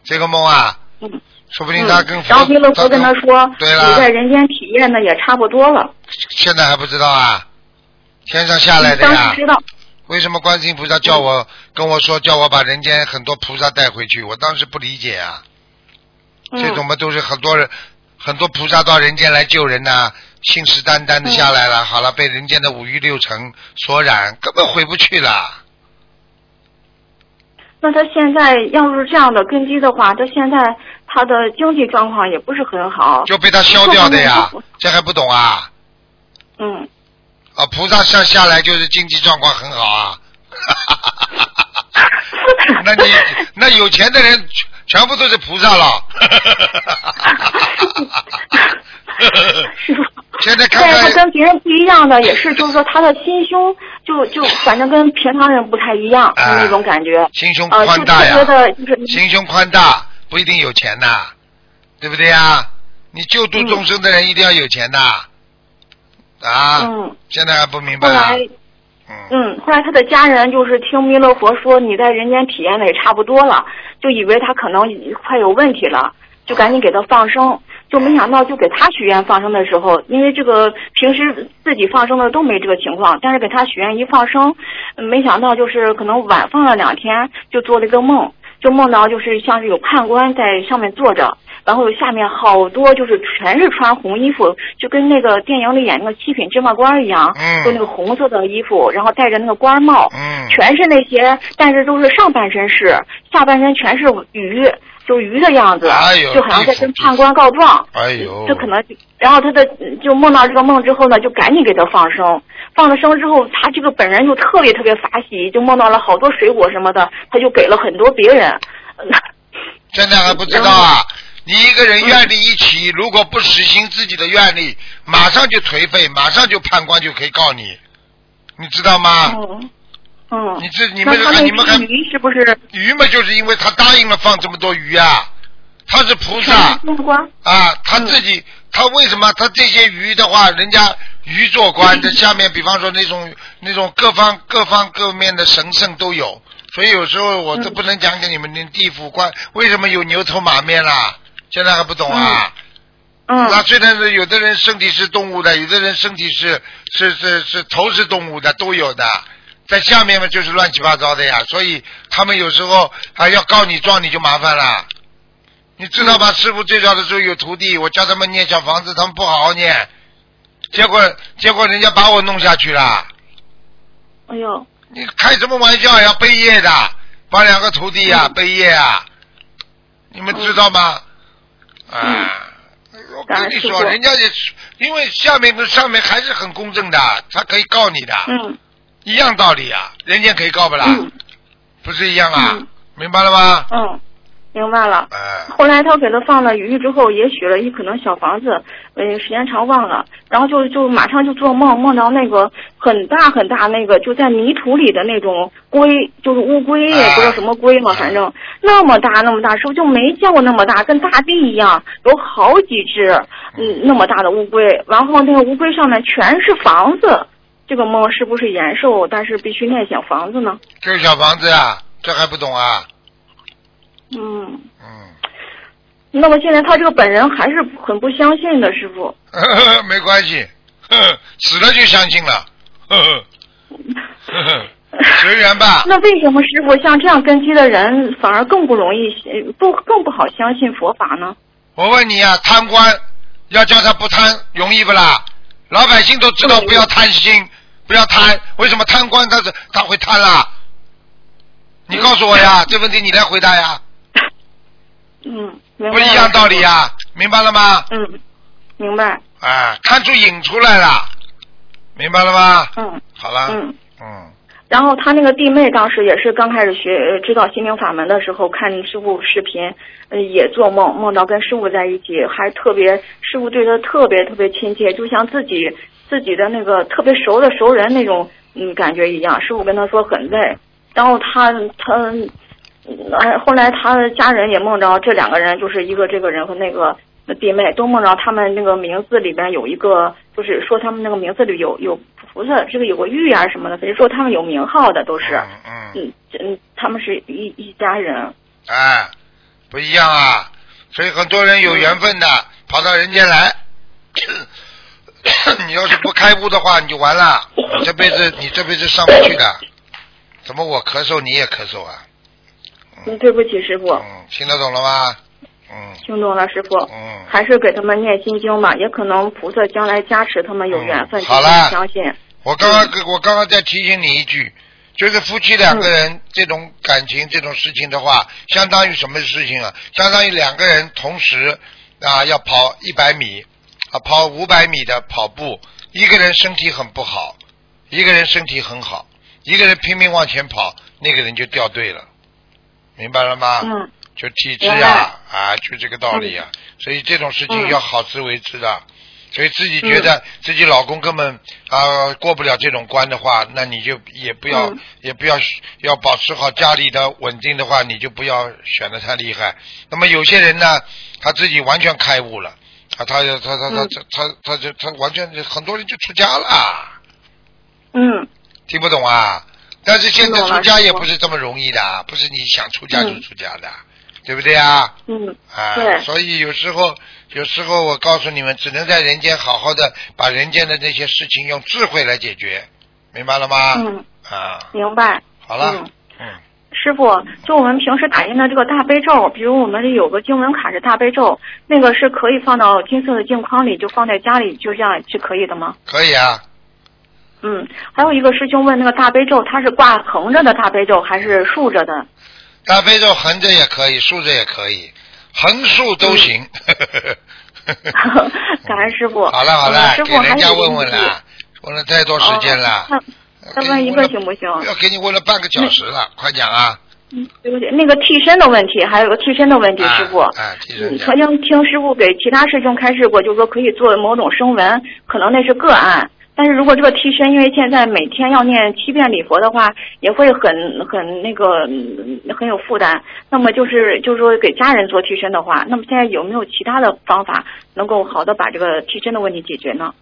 这个梦啊，嗯，说不定他跟然后弥勒佛跟他说，对了你在人间体验的也差不多了。现在还不知道啊，天上下来的呀为什么观世音菩萨叫我跟我说叫我把人间很多菩萨带回去？我当时不理解啊，嗯这种嘛都是很多人很多菩萨到人间来救人呐、信誓旦旦的下来了，好了，被人间的五欲六尘所染，根本回不去了。那他现在要是这样的根基的话，他现在他的经济状况也不是很好。就被他消掉的呀，这还不懂啊？嗯，啊，菩萨下下来就是经济状况很好啊。那你那有钱的人全全部都是菩萨了。师傅。现在看但是他看跟别人不一样的也是，就是说他的心胸就就反正跟平常人不太一样，啊那种感觉。心胸宽大呀心胸宽大不一定有钱呐，对不对呀？你救度众生的人一定要有钱的啊！嗯，现在还不明白后啊？来嗯，嗯，后来他的家人就是听弥勒佛说你在人间体验的也差不多了，就以为他可能快有问题了，就赶紧给他放生。就没想到，就给他许愿放生的时候，因为这个平时自己放生的都没这个情况，但是给他许愿一放生，嗯没想到就是可能晚放了两天，就做了一个梦，就梦到就是像是有判官在上面坐着，然后下面好多就是全是穿红衣服，就跟那个电影里演那个七品芝麻官一样，嗯就那个红色的衣服，然后戴着那个官帽，嗯全是那些，但是都是上半身是，下半身全是鱼，就鱼的样子，哎呦就好像在跟判官告状。哎呦，这可能，然后他的就梦到这个梦之后呢，就赶紧给他放生。放了生之后，他这个本人就特别特别法喜，就梦到了好多水果什么的，他就给了很多别人。现在还不知道啊！你一个人愿力一起，如果不实行自己的愿力，马上就颓废，马上就判官就可以告你，你知道吗？嗯嗯，你这你们看你们看鱼是不是？鱼嘛，就是因为他答应了放这么多鱼啊，他是菩萨？啊，他自己、他为什么？他这些鱼的话，人家鱼做官，这下面比方说那种那种各方各方各面的神圣都有，所以有时候我都不能讲给你们听地府官为什么有牛头马面啦，现在还不懂啊？嗯那虽然是有的人身体是动物的，有的人身体是是是是头是动物的，都有的。在下面嘛就是乱七八糟的呀，所以他们有时候还要告你状你就麻烦了。你知道吧？师傅最早的时候有徒弟，我教他们念小房子，他们不好好念，结果结果人家把我弄下去了。哎呦，你开什么玩笑呀？背业的，把两个徒弟呀、背业啊，你们知道吗？啊，我跟你说，人家也因为下面跟上面还是很公正的，他可以告你的，嗯一样道理啊，人家可以告不啦？嗯不是一样啊？嗯明白了吗？嗯，明白了。哎、后来他给他放了鱼之后，也许了一可能小房子，嗯，时间长忘了，然后就就马上就做梦，梦到那个很大很大那个就在泥土里的那种龟，就是乌龟，也不知道什么龟嘛，啊反正那么大那么大，是不是就没见过那么大，跟大地一样，有好几只，嗯，那么大的乌龟，然后那个乌龟上面全是房子。这个梦是不是延寿？但是必须念小房子呢？这小房子呀，这还不懂啊？嗯，嗯，那么现在他这个本人还是很不相信的，师傅。呵 呵没关系，呵 呵死了就相信了，呵 呵随缘吧。那为什么师傅像这样根基的人反而更不容易呃不更不好相信佛法呢？我问你啊，贪官要叫他不贪，容易不啦？老百姓都知道不要贪心，不要贪。为什么贪官他是他会贪啦？你告诉我呀，这问题你来回答呀，嗯，不一样道理。呀，明白了吗？嗯，明白。啊，看出影出来了，明白了吗？嗯好了，嗯。嗯然后他那个弟妹当时也是刚开始学呃知道心灵法门的时候，看师傅视频，呃，也做梦，梦到跟师傅在一起，还特别师傅对他特别特别亲切，就像自己自己的那个特别熟的熟人那种嗯感觉一样。师傅跟他说很累，然后他他，呃，后来他的家人也梦着这两个人，就是一个这个人和那个弟妹都梦着他们那个名字里边有一个，就是说他们那个名字里有有菩萨，这个有个玉啊什么的，反正说他们有名号的都是，嗯嗯，嗯嗯，他们是一一家人，哎，不一样啊，所以很多人有缘分的，跑到人间来。你要是不开悟的话，你就完了，你这辈子你这辈子上不去的。怎么我咳嗽你也咳嗽啊？嗯，对不起师傅，嗯，听得懂了吗？嗯。听懂了师傅，嗯，还是给他们念心经吧，也可能菩萨将来加持他们有缘分，嗯好了。相信，我刚刚我刚刚再提醒你一句，就是夫妻两个人这种感情这种事情的话，相当于什么事情啊？相当于两个人同时啊要跑一百米啊跑五百米的跑步，一个人身体很不好，一个人身体很好，一个人拼命往前跑，那个人就掉队了，明白了吗？嗯。就体质明呀，啊，就这个道理呀、所以这种事情嗯。要好自为之的。所以自己觉得自己老公根本啊、过不了这种关的话，那你就也不要、嗯。也不要要保持好家里的稳定的话，你就不要选的太厉害。那么有些人呢，他自己完全开悟了，啊，他他他他他他就他完全很多人就出家了，嗯。听不懂啊？但是现在出家也不是这么容易的，不是你想出家就嗯出家的，对不对啊？嗯啊，对所以有时候，有时候我告诉你们，只能在人间好好的把人间的那些事情用智慧来解决，明白了吗？嗯，啊，明白。好了，嗯嗯，师傅，就我们平时打印的这个大悲咒，比如我们有个经文卡是大悲咒，那个是可以放到金色的镜框里，就放在家里，就这样是可以的吗？可以啊，嗯，还有一个师兄问那个大悲咒，它是挂横着的大悲咒还是竖着的？大悲咒横着也可以，竖着也可以，横竖都行。感恩师傅。好了好了，嗯师傅还给人家有一个问问问了，问了太多时间了。哦再再问一个行不行？要给你问了半个小时了，快讲啊！嗯，对不起，那个替身的问题，还有个替身的问题，啊师傅。啊，替身曾经听师傅给其他师兄开示过，就是说可以做某种声纹，可能那是个案。但是如果这个替身，因为现在每天要念七遍礼佛的话，也会很很那个嗯很有负担。那么就是就是说给家人做替身的话，那么现在有没有其他的方法能够好的把这个替身的问题解决呢？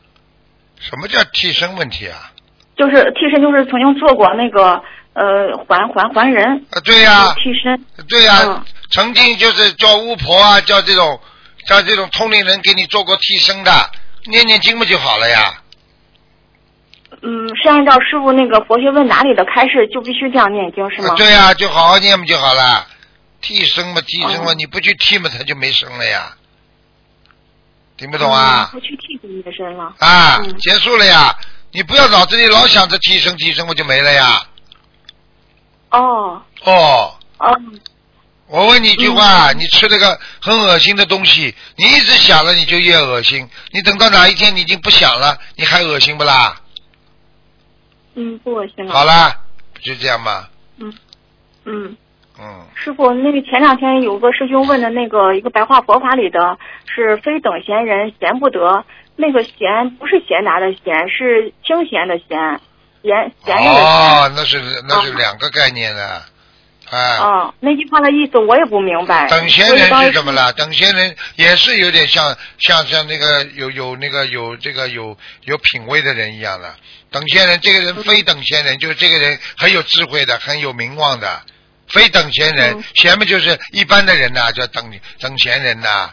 什么叫替身问题啊？就是替身，就是曾经做过那个呃还还还人啊，对呀、替身，对呀、嗯曾经就是叫巫婆啊，叫这种叫这种通灵人给你做过替身的，念念经不就好了呀？嗯，是按照师傅那个佛学问答里的开示，就必须这样念经是吗？啊对呀、就好好念不就好了？替身嘛，替身嘛，哦你不去替嘛，他就没生了呀。听不懂啊？嗯不去替身的身了。啊，嗯结束了呀！你不要脑子里老想着替身替身，我就没了呀。哦哦，哦，我问你一句嗯话，你吃了个很恶心的东西，你一直想了，你就越恶心。你等到哪一天你已经不想了，你还恶心不啦？嗯，不恶心了。好啦，就这样吧？嗯嗯，嗯，师傅，那个前两天有个师兄问的那个一个白话佛法里的是非等闲人闲不得，那个闲不是闲杂的闲，是清闲的闲，闲闲着的闲。哦，那是那是哦两个概念的，哎。哦，那句话的意思我也不明白。等闲人是怎么了？等闲人也是有点像像像那个有有那个有这个有有品位的人一样的。等闲人，这个人非等闲人，就是这个人很有智慧的，很有名望的。非等闲人嗯，闲嘛就是一般的人呐、叫等等闲人呐、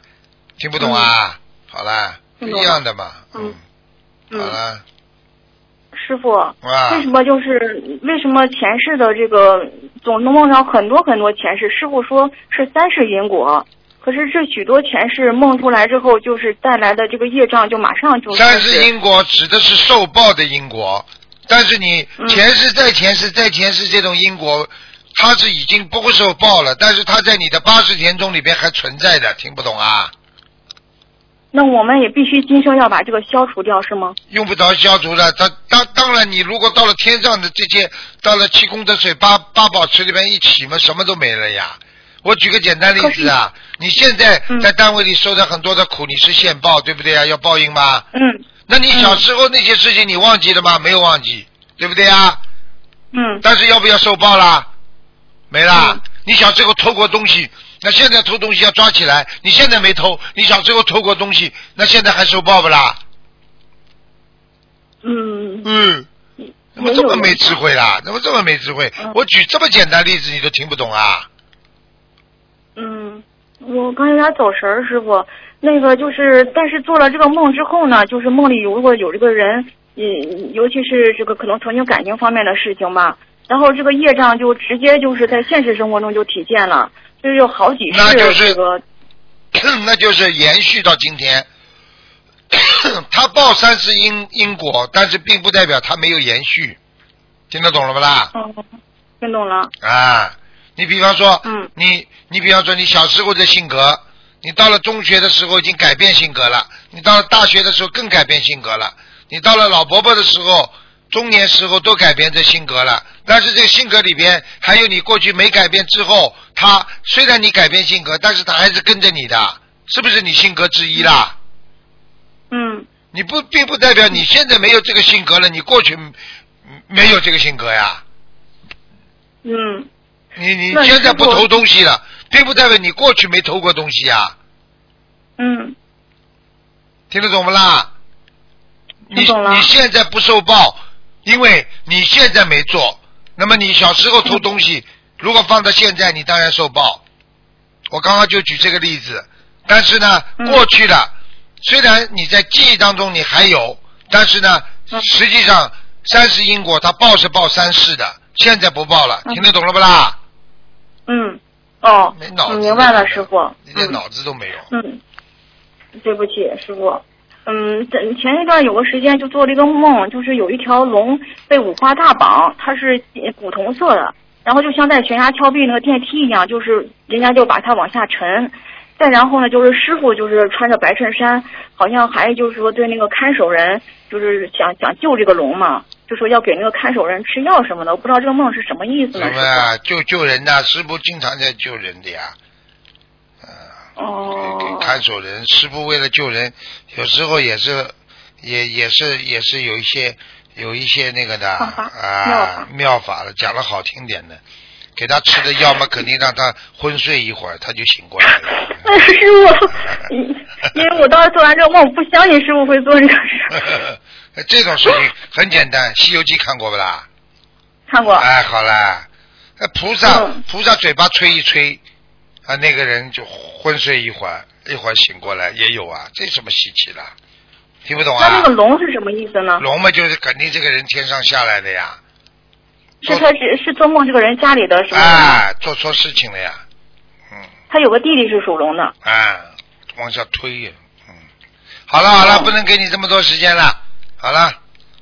听不懂啊？好啦，一样的嘛。嗯。好嗯，了，师傅，哇。为什么就是为什么前世的这个总能梦到很多很多前世？师傅说是三世因果，可是这许多前世梦出来之后，就是带来的这个业障就马上就三是世因果指的是受报的因果，但是你嗯前世在前世在前世这种因果它是已经不会受报了，但是它在你的八十田中里边还存在的，听不懂啊？那我们也必须今生要把这个消除掉，是吗？用不着消除的，当当当然，你如果到了天上的这些，到了七功德水八八宝池里边一起嘛，什么都没了呀。我举个简单例子啊，你现在嗯在单位里受的很多的苦，你是现报，对不对啊？要报应吗？嗯那你小时候那些事情你忘记了吗？没有忘记，对不对啊？嗯但是要不要受报啦？没啦。嗯你小时候偷过东西，那现在偷东西要抓起来。你现在没偷，你小时候偷过东西，那现在还受报不啦？嗯嗯，怎么这么没智慧啦？怎么这么没智慧？嗯我举这么简单例子你都听不懂啊？嗯，我刚有点走神儿，师傅。那个就是，但是做了这个梦之后呢，就是梦里如果有这个人，嗯，尤其是这个可能曾经感情方面的事情吧，然后这个业障就直接就是在现实生活中就体现了，就是有好几世那就是这个，那就是延续到今天。他报三世因因果，但是并不代表他没有延续，听得懂了不啦？嗯，听懂了，啊，你比方说，嗯你你比方说你小时候的性格，你到了中学的时候已经改变性格了，你到了大学的时候更改变性格了，你到了老伯伯的时候，中年时候都改变这性格了。但是这个性格里边还有你过去没改变之后，他虽然你改变性格，但是他还是跟着你的，是不是你性格之一啦？嗯你不并不代表你现在没有这个性格了，你过去嗯没有这个性格呀。嗯你你现在不偷东西了，并不代表你过去没偷过东西呀，嗯听得懂不啦？你你现在不受报，因为你现在没做。那么你小时候偷东西，如果放到现在，你当然受报。我刚刚就举这个例子，但是呢，嗯过去的虽然你在记忆当中你还有，但是呢，嗯实际上三世因果它报是报三世的，现在不报了，嗯听得懂了不啦？嗯，哦没脑，子，嗯明白了，师傅。嗯一点脑子都没有。嗯，对不起，师傅。嗯，前前一段有个时间就做了一个梦，就是有一条龙被五花大绑，它是古铜色的，然后就像在悬崖峭壁那个电梯一样，就是人家就把它往下沉。再然后呢，就是师傅就是穿着白衬衫，好像还就是说对那个看守人，就是想想救这个龙嘛，就说要给那个看守人吃药什么的。我不知道这个梦是什么意思呢？什么呀？救救人呐、师傅经常在救人的呀。哦给，看守人，师傅为了救人，有时候也是，也也是也是有一些有一些那个的啊妙法了，讲的好听点的，给他吃的药嘛，肯定让他昏睡一会儿，他就醒过来了。哎，师傅，因因为我当时做完这个梦，我不相信师傅会做这个事。这种事情很简单，《西游记》看过不啦？看过，哎，好啦，那菩萨、嗯菩萨嘴巴吹一吹，啊，那个人就昏睡一会儿，一会儿醒过来，也有啊，这什么稀奇啦？听不懂啊？那那个龙是什么意思呢？龙嘛，就是肯定这个人天上下来的呀，是他是是做梦这个人家里的什么人吗？啊，做错事情了呀，嗯，他有个弟弟是属龙的。啊，往下推呀，嗯，好了好了，哦不能给你这么多时间了，好了，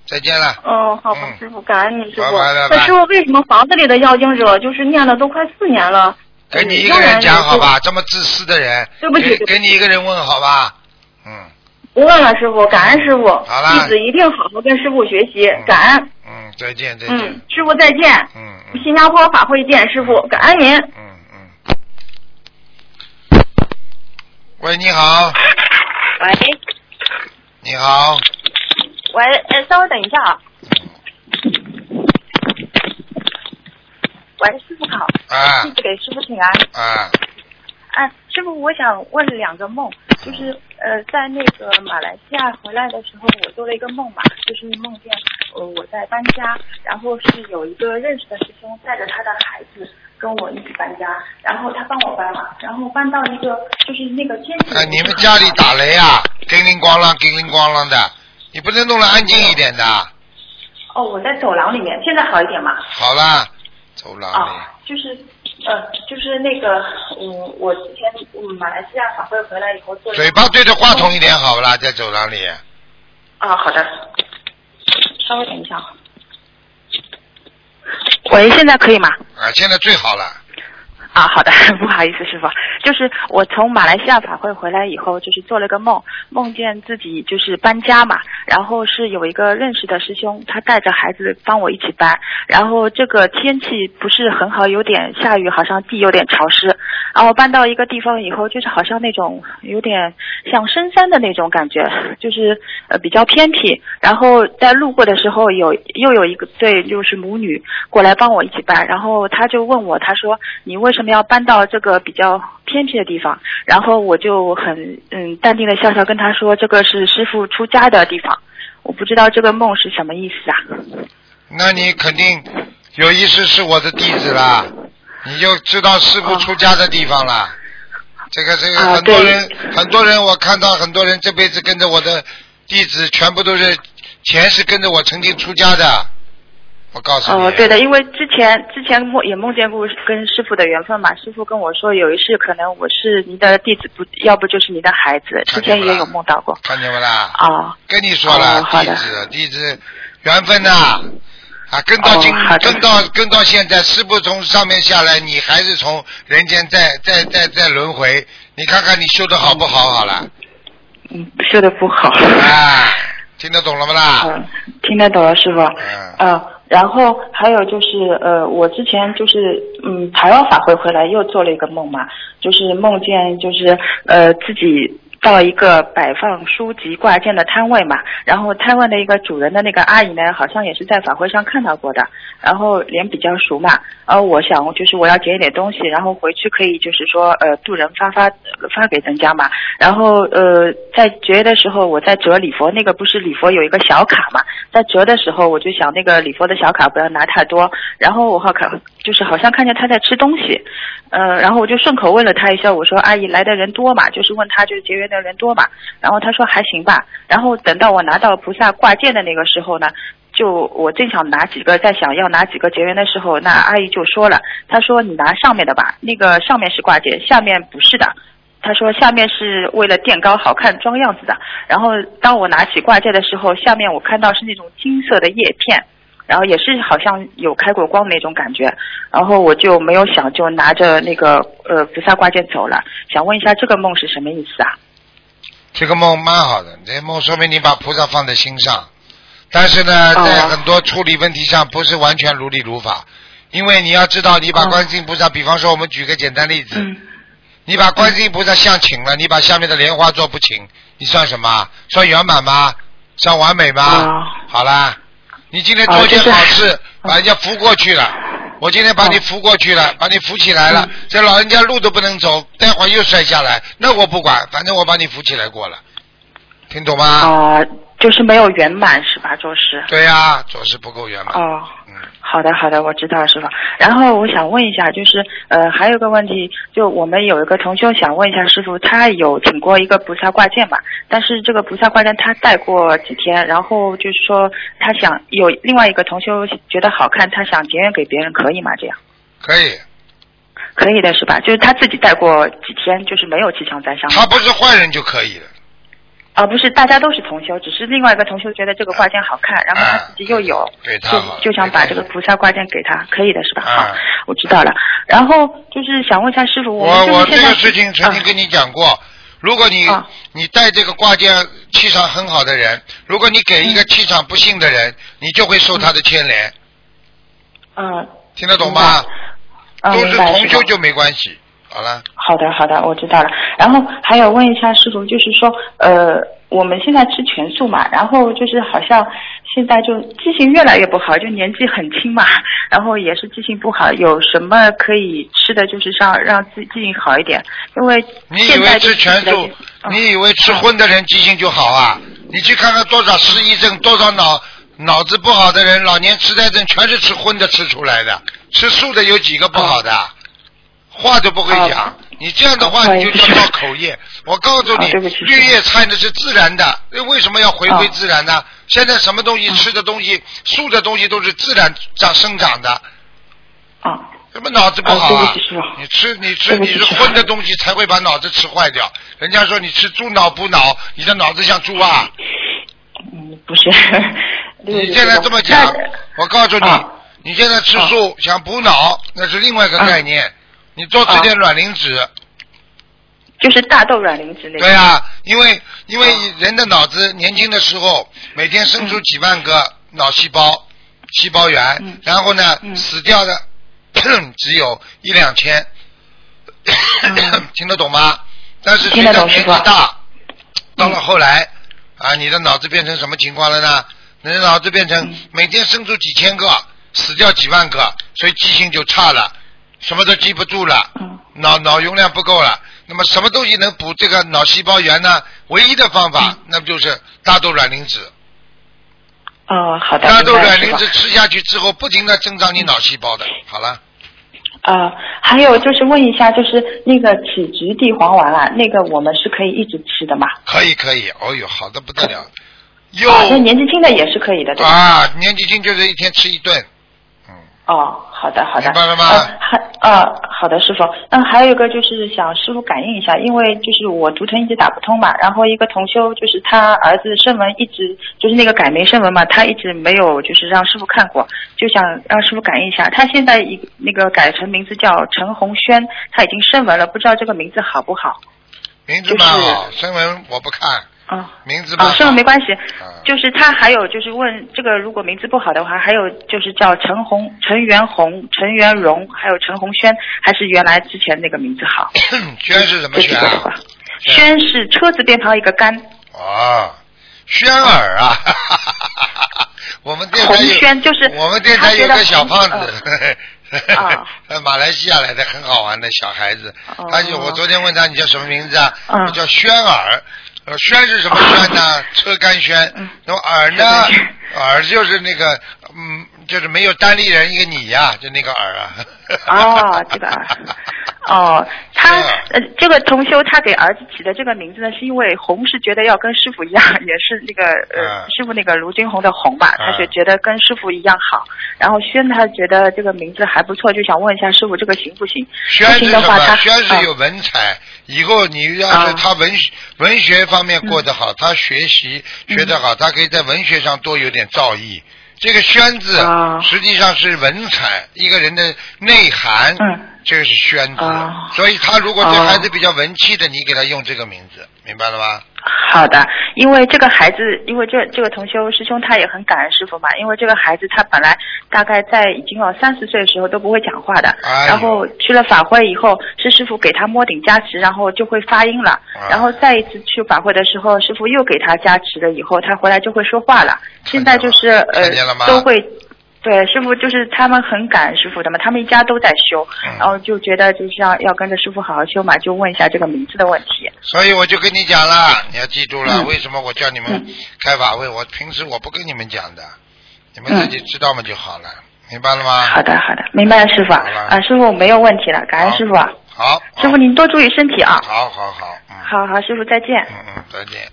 再见了。哦，好吧嗯，师傅，感恩你师傅。拜拜拜拜那师傅为什么房子里的要经者就是念了都快四年了？给你一嗯个人讲好吧，这么自私的人，对不起给给你一个人问好吧，嗯不问了，师傅，感恩师傅。好了弟子一定好好跟师傅学习嗯，感恩。嗯，再见再见，嗯，师傅再见。嗯嗯新加坡法会见，师傅，感恩您。嗯嗯。喂，你好，喂你好，喂，呃，稍微等一下啊。喂，师傅好，啊弟子给师傅请安。啊，哎，师傅，我想问两个梦，就是呃，在那个马来西亚回来的时候，我做了一个梦嘛，就是梦见呃我在搬家，然后是有一个认识的师兄带着他的孩子跟我一起搬家，然后他帮我搬嘛，然后搬到一个就是那个天气。哎，你们家里打雷啊，叮铃咣啷，叮铃咣啷的，你不能弄得安静一点的。哦，我在走廊里面，现在好一点吗？好啦，走廊里，啊，就是呃，就是那个，嗯，我之前嗯马来西亚法会回来以后做了嘴巴对着话筒一点好不啦，在走廊里。啊，好的，稍微等一下啊。喂，现在可以吗？啊，现在最好了。啊，好的，不好意思，师傅，就是我从马来西亚法会回来以后，就是做了个梦，梦见自己就是搬家嘛，然后是有一个认识的师兄，他带着孩子帮我一起搬，然后这个天气不是很好，有点下雨，好像地有点潮湿，然后搬到一个地方以后，就是好像那种有点像深山的那种感觉，就是呃比较偏僻，然后在路过的时候有又有一个对就是母女过来帮我一起搬，然后他就问我，他说你为什么要搬到这个比较偏僻的地方？然后我就很嗯淡定的笑笑跟他说，这个是师傅出家的地方。我不知道这个梦是什么意思啊？那你肯定有意思是我的弟子啦，你就知道师傅出家的地方啦。这个这个啊很多对人很多人我看到很多人这辈子跟着我的弟子，全部都是前世跟着我曾经出家的。我告诉你，哦，对的，因为之前之前梦也梦见过跟师傅的缘分嘛，师傅跟我说有一世可能我是您的弟子，不要不就是您的孩子，之前也有梦到过。看见没啦？哦，跟你说了，哦弟子弟子缘分呐、啊，跟到今、哦跟到跟到现在，师傅从上面下来，你还是从人间再再再再轮回，你看看你修的好不好？好了，嗯，修的不好。啊，听得懂了吗啦？嗯，听得懂了，师傅。嗯，呃，然后还有就是呃，我之前就是嗯，台湾法会回来又做了一个梦嘛，就是梦见就是呃自己。到一个摆放书籍挂件的摊位嘛，然后摊位的一个主人的那个阿姨呢，好像也是在法会上看到过的，然后脸比较熟嘛，然后我想就是我要捡一点东西，然后回去可以就是说呃渡人发发发给人家嘛，然后呃在折的时候我在折礼佛，那个不是礼佛有一个小卡嘛，在折的时候我就想那个礼佛的小卡不要拿太多，然后我好看就是好像看见他在吃东西，呃然后我就顺口问了他一下，我说阿姨来的人多嘛，就是问他就是结缘的人多嘛，然后他说还行吧，然后等到我拿到菩萨挂件的那个时候呢。就我正想拿几个，在想要拿几个结缘的时候，那阿姨就说了，她说你拿上面的吧，那个上面是挂件，下面不是的。她说下面是为了垫高好看装样子的。然后当我拿起挂件的时候，下面我看到是那种金色的叶片，然后也是好像有开过光的那种感觉。然后我就没有想，就拿着那个呃菩萨挂件走了。想问一下这个梦是什么意思啊？这个梦蛮好的，这梦说明你把菩萨放在心上，但是呢，哦在很多处理问题上不是完全如理如法，因为你要知道，你把哦观世音菩萨，比方说我们举个简单例子，嗯你把观世音菩萨像请了，你把下面的莲花座不请，你算什么？算圆满吗？算完美吗？哦好啦，你今天做件好事，把人家扶过去了。我今天把你扶过去了，把你扶起来了嗯，这老人家路都不能走，待会儿又摔下来，那我不管，反正我把你扶起来过了，听懂吗？啊、就是没有圆满是吧？做事。对呀、做事不够圆满。哦。嗯，好的，好的，我知道了，师傅。然后我想问一下，就是呃，还有个问题，就我们有一个同修想问一下师傅，他有请过一个菩萨挂件嘛？但是这个菩萨挂件他戴过几天，然后就是说他想有另外一个同修觉得好看，他想结缘给别人，可以吗？这样可以。可以的是吧？就是他自己戴过几天，就是没有气场在上面。他不是坏人就可以了。啊，不是，大家都是同修，只是另外一个同修觉得这个挂件好看，然后他自己又有，就给他好就想把这个菩萨挂件给他，可以的是吧？啊。好，我知道了。然后就是想问一下师傅，我我这个事情曾经啊跟你讲过，如果你、啊。你带这个挂件气场很好的人，如果你给一个气场不幸的人，你就会受他的牵连，嗯，听得懂吗？啊，都是同修就没关系。好了，好的，好的，我知道了。然后还有问一下师傅，就是说，呃，我们现在吃全素嘛，然后就是好像现在就记性越来越不好，就年纪很轻嘛，然后也是记性不好，有什么可以吃的，就是让让自记性好一点？因为你以为吃全素你以为吃荤的人记性就好啊？你去看看多少失忆症，多少脑脑子不好的人，老年痴呆症，全是吃荤的吃出来的。吃素的有几个不好的？话都不会讲哦，你这样的话哦你就叫造口业。我告诉你绿叶菜那是自然的，为什么要回归哦自然呢？现在什么东西吃的东西，素的东西都是自然长生长的。啊，什么脑子不好啊？你吃你吃你是荤的东西才会把脑子吃坏掉。人家说你吃猪脑补脑，你的脑子像猪啊！嗯，不是。你现在这么讲，我告诉你啊，你现在吃素想补脑，那是另外一个概念。你多吃点卵磷脂。就是大豆卵磷脂类。对啊，因为因为人的脑子年轻的时候，每天生出几万个脑细胞、细胞源，然后呢，死掉的 只有一两千，听得懂吗？但是随着年纪大，到了后来啊，你的脑子变成什么情况了呢？你的脑子变成每天生出几千个，死掉几万个，所以记性就差了，什么都记不住了，脑脑容量不够了。那么什么东西能补这个脑细胞源呢？唯一的方法，那不就是大豆卵磷脂？哦，好的。大豆卵磷脂吃下去之后，不停的增长你脑细胞的。好了。啊，还有就是问一下，就是那个杞菊地黄丸啊，那个我们是可以一直吃的吗？可以可以，哦哟，好的不得了。啊，那年纪轻的也是可以的？啊，年纪轻就是一天吃一顿。哦，好的好的，明白了吗？还啊，好的师傅。那还有一个就是想师傅感应一下，因为就是我图腾一直打不通嘛，然后一个同修就是他儿子声纹一直就是那个改名声纹嘛，他一直没有就是让师傅看过，就想让师傅感应一下。他现在一那个改成名字叫陈红轩，他已经声纹了，不知道这个名字好不好？名字蛮好，声纹我不看。啊，名字啊，算了，没关系。就是他还有就是问这个，如果名字不好的话，还有就是叫陈红、陈元红、陈元荣，还有陈红轩，还是原来之前那个名字好？轩是什么轩？轩是车字边旁一个干。啊，轩儿啊！我们电台轩就是，我们电台有个小胖子，马来西亚来的很好玩的小孩子。他就我昨天问他你叫什么名字啊？我叫轩儿。呃，轩是什么轩呢？车干轩。那么耳呢？耳就是那个，嗯，就是没有单立人一个你呀，就那个耳啊。哦，这个耳。哦，他呃，这个同修他给儿子起的这个名字呢，是因为红是觉得要跟师傅一样，也是那个呃师傅那个卢金红的红吧，他是觉得跟师傅一样好。然后轩他觉得这个名字还不错，就想问一下师傅这个行不行？轩的话，他？轩是有文采，以后你要是他文文学方面过得好，他学习学得好，他可以在文学上多有点造诣。这个轩字实际上是文采，一个人的内涵。这个是宣字，所以他如果对孩子比较文气的，你给他用这个名字，明白了吗？好的，因为这个孩子，因为这这个同修师兄他也很感恩师傅嘛，因为这个孩子他本来大概在已经有三十岁的时候都不会讲话的，然后去了法会以后，是师傅给他摸顶加持，然后就会发音了，然后再一次去法会的时候，师傅又给他加持了以后，他回来就会说话了，现在就是呃都会。对，师傅就是他们很感恩师傅的嘛，他们一家都在修，然后就觉得就是要要跟着师傅好好修嘛，就问一下这个名字的问题。所以我就跟你讲了，你要记住了，为什么我叫你们开法会？我平时我不跟你们讲的，你们自己知道嘛就好了，明白了吗？好的，好的，明白了，师傅。啊，师傅没有问题了，感恩师傅。好。师傅您多注意身体啊。好好好。好好，师傅再见。嗯嗯，再见。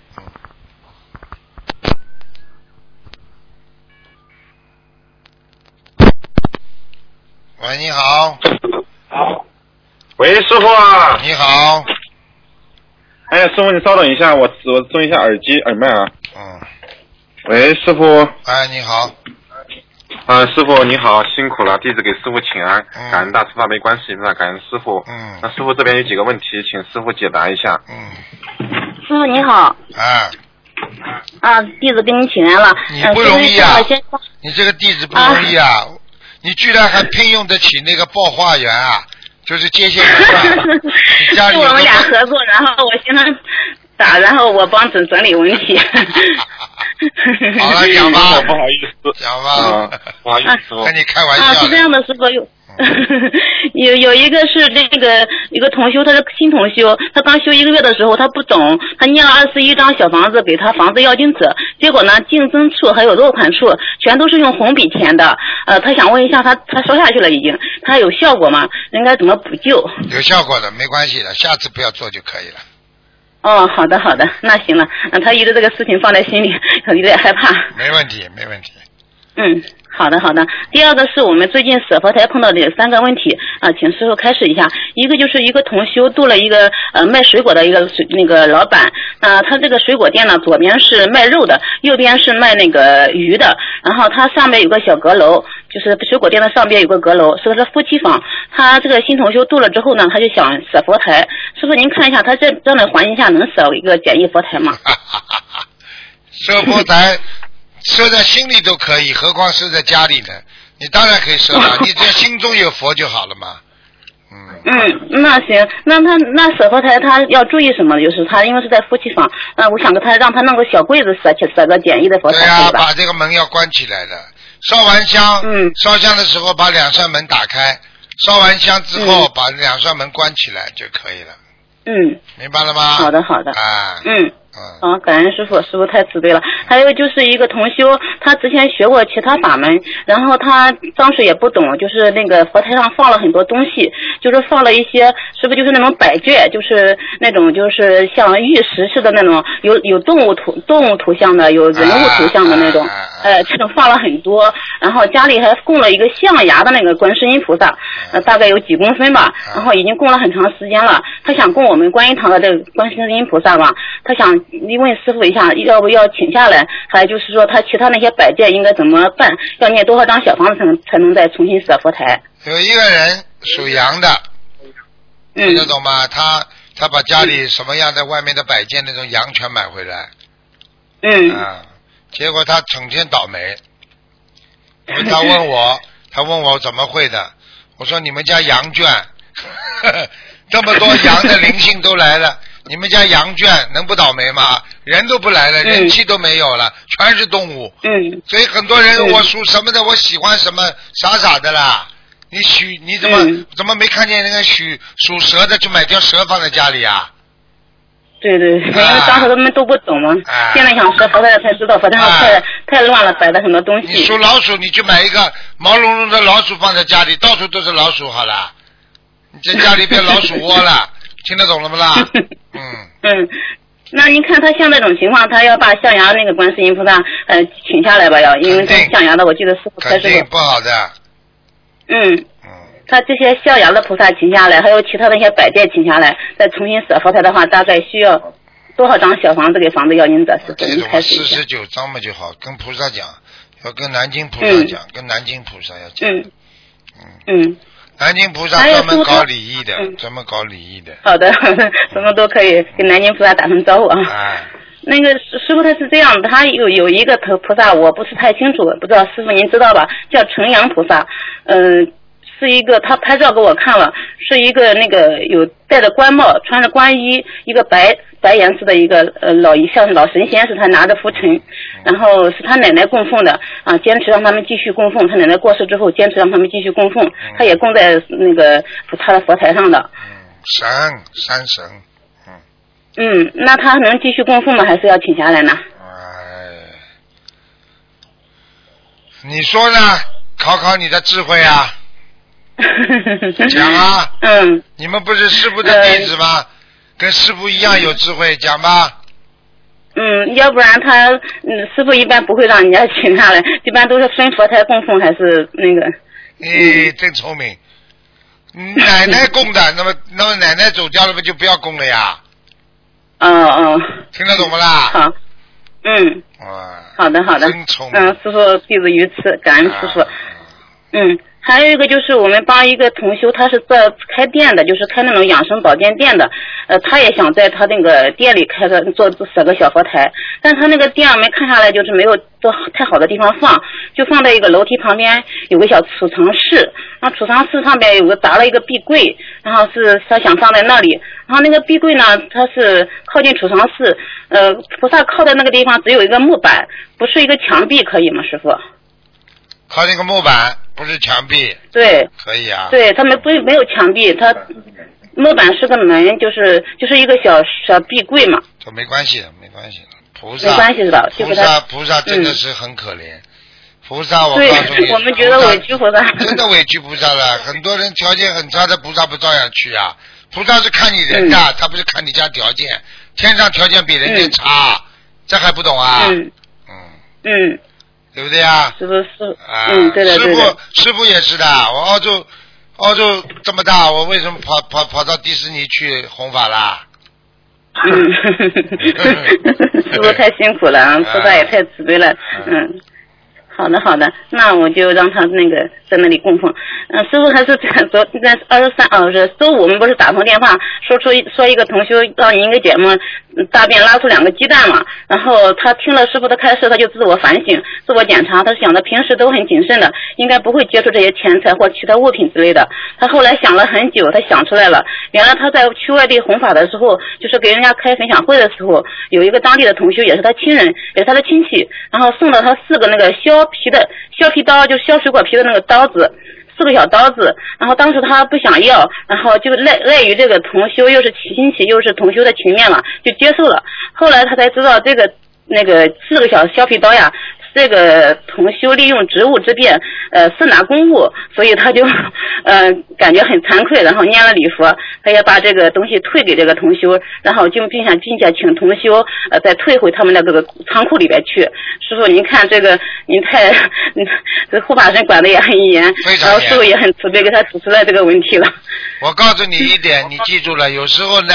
喂，你好。好。喂，师傅啊。你好。哎，师傅，你稍等一下，我我装一下耳机耳麦啊。嗯。喂，师傅。哎，你好。啊，师傅你好，辛苦了，弟子给师傅请安。嗯。感恩大慈大悲观世音菩萨，感恩师傅。嗯。那师傅这边有几个问题，请师傅解答一下。嗯。师傅你好。哎。啊，弟子给你请安了。你不容易啊！你这个弟子不容易啊！你居然还聘用得起那个报话员啊？就是接线员 我们俩合作，然后我现在打，然后我帮整整理问题。好了，讲吧，不好意思，讲吧，不好意思，跟你开玩笑。啊，是这样的，师傅 有。有有一个是那个一个同修，他是新同修，他刚修一个月的时候，他不懂，他念了二十一张小房子给他房子要金子，结果呢净增处还有落款处全都是用红笔填的，呃，他想问一下他他烧下去了已经，他有效果吗？应该怎么补救？有效果的，没关系的，下次不要做就可以了。哦，好的好的，那行了，那他一直这个事情放在心里，有点害怕。没问题，没问题。嗯。好的，好的。第二个是我们最近舍佛台碰到的三个问题啊，请师傅开始一下。一个就是一个同修度了一个呃卖水果的一个水那个老板啊，他这个水果店呢，左边是卖肉的，右边是卖那个鱼的，然后他上面有个小阁楼，就是水果店的上边有个阁楼，是个是夫妻房。他这个新同修度了之后呢，他就想舍佛台，师傅您看一下，他这这样的环境下能舍一个简易佛台吗？舍佛台设在心里都可以，何况设在家里呢？你当然可以设了，你只要心中有佛就好了嘛。嗯，嗯，那行，那他那舍佛台他要注意什么？就是他因为是在夫妻房，那我想给他让他弄个小柜子舍起舍个简易的佛台，对呀、对吧？把这个门要关起来的。烧完香，嗯烧香的时候把两扇门打开，烧完香之后、把两扇门关起来就可以了，嗯，明白了吗？好的好的，啊，嗯。嗯，感恩师傅，师傅太慈悲了。还有就是一个同修，他之前学过其他法门，然后他当时也不懂，就是那个佛台上放了很多东西，就是放了一些，是不是就是那种摆件，就是那种就是像玉石似的那种，有有动物图动物图像的，有人物图像的那种呃，这种放了很多。然后家里还供了一个象牙的那个观世音菩萨，呃，大概有几公分吧，然后已经供了很长时间了。他想供我们观音堂的这个观世音菩萨吧，他想你问师傅一下，要不要请下来？还有就是说他其他那些摆件应该怎么办？要念多少张小房子才能才能再重新设佛台？有一个人属羊的，嗯听得懂吗？他他把家里什么样的外面的摆件那种羊全买回来，嗯啊，结果他成天倒霉，他问我，他问我怎么会的，我说你们家羊圈，这么多羊的灵性都来了，你们家羊圈能不倒霉吗？人都不来了，嗯。人气都没有了，全是动物，嗯。所以很多人嗯。我属什么的，我喜欢什么，傻傻的啦。你许你怎么、嗯。怎么没看见那个许属蛇的去买条蛇放在家里啊？对对，因为当时他们都不懂嘛，啊。现在想说佛台才知道佛台上太、啊太乱了，摆的很多东西。你西。属老鼠，你去买一个毛茸茸的老鼠放在家里，到处都是老鼠，好了，你在家里变老鼠窝了，听得懂了不啦？嗯，嗯，那您看他像这种情况，他要把象牙那个观世音菩萨呃请下来吧，要，因为他肯定象牙的，我记得师傅开始。肯定不好的，嗯，嗯，他这些象牙的菩萨请下来，还有其他的一些摆件请下来，再重新舍佛台的话，大概需要多少张小房子给房子要您的？师傅，您这四十。九张嘛就好，跟菩萨讲，要跟南京菩萨讲，跟南京菩萨要讲，嗯。嗯，南京菩萨专门搞礼仪的，嗯专门搞礼仪的，好的，什么都可以跟南京菩萨打声招呼啊。哎，那个师师傅他是这样，他有有一个菩菩萨，我不是太清楚，不知道师傅您知道吧？叫纯阳菩萨，嗯、是一个他拍照给我看了，是一个那个有戴着官帽、穿着官衣，一个白白颜色的一个呃老一像老神仙，是他拿着拂尘，然后是他奶奶供奉的啊，坚持让他们继续供奉。他奶奶过世之后，坚持让他们继续供奉，他也供在那个他的佛台上的。嗯，神山神，嗯，嗯，那他能继续供奉吗？还是要请下来呢？哎，你说呢？考考你的智慧啊！讲啊！嗯，你们不是师傅的弟子吗？跟师傅一样有智慧，讲吧。嗯，要不然他嗯师傅一般不会让人家请下来，一般都是分佛台供奉还是那个你真聪明。奶奶供的，那么那么奶奶走掉了，不就不要供了呀？哦哦，听得懂不啦？好，嗯，哇，好的好的，真聪明。嗯，师傅弟子于此，感恩师傅。啊嗯，还有一个就是我们帮一个同修，他是做开店的，就是开那种养生保健店的，呃，他也想在他那个店里开个做设个小佛台，但他那个店我们看下来就是没有做太好的地方放，就放在一个楼梯旁边有个小储藏室，然后储藏室上边有个砸了一个壁柜，然后是他想放在那里，然后那个壁柜呢，它是靠近储藏室，呃，菩萨靠的那个地方只有一个木板，不是一个墙壁，可以吗，师傅？靠那个木板，不是墙壁，对。可以啊。对他们不没有墙壁，他木板是个门，就是就是一个小小壁柜嘛，这没关系的，没关系的。菩萨，没关系的菩萨菩萨真的是很可怜。菩萨，我告诉你，我们觉得委屈菩萨 真的委屈菩萨了。很多人条件很差的菩萨不照样去啊？菩萨是看你人的，他不是看你家条件。天上条件比人家差，这还不懂啊？嗯嗯，嗯，对不对啊？师傅师啊，嗯，对的师对的傅，师傅也是的。我澳洲，澳洲这么大，我为什么跑跑跑到迪士尼去弘法啦？嗯，师傅太辛苦了，啊，菩萨也太慈悲了，嗯。好的，好的，那我就让他那个在那里供奉。嗯、师傅还是昨那二十三哦，是周五我们不是打通电话说出说一个同修到您一个节目大便拉出两个鸡蛋嘛，然后他听了师傅的开示，他就自我反省、自我检查，他想着平时都很谨慎的，应该不会接触这些钱财或其他物品之类的。他后来想了很久，他想出来了，原来他在去外地弘法的时候，就是给人家开分享会的时候，有一个当地的同修，也是他亲人，也是他的亲戚，然后送了他四个那个削皮的削皮刀，就削水果皮的那个刀子。四个小刀子，然后当时他不想要，然后就赖赖于这个同修又是亲戚又是同修的情面了，就接受了。后来他才知道这个那个四个小削皮刀呀，这个同修利用职务之便，呃，私拿公物，所以他就 呃感觉很惭愧，然后念了礼佛，他也把这个东西退给这个同修，然后就并且并且请同修呃再退回他们的这个仓库里边去。师傅，您看这个您太，这 护法神管的也很严，非常严然后师傅也很慈悲，给他指出来这个问题了。我告诉你一点，你记住了，有时候呢，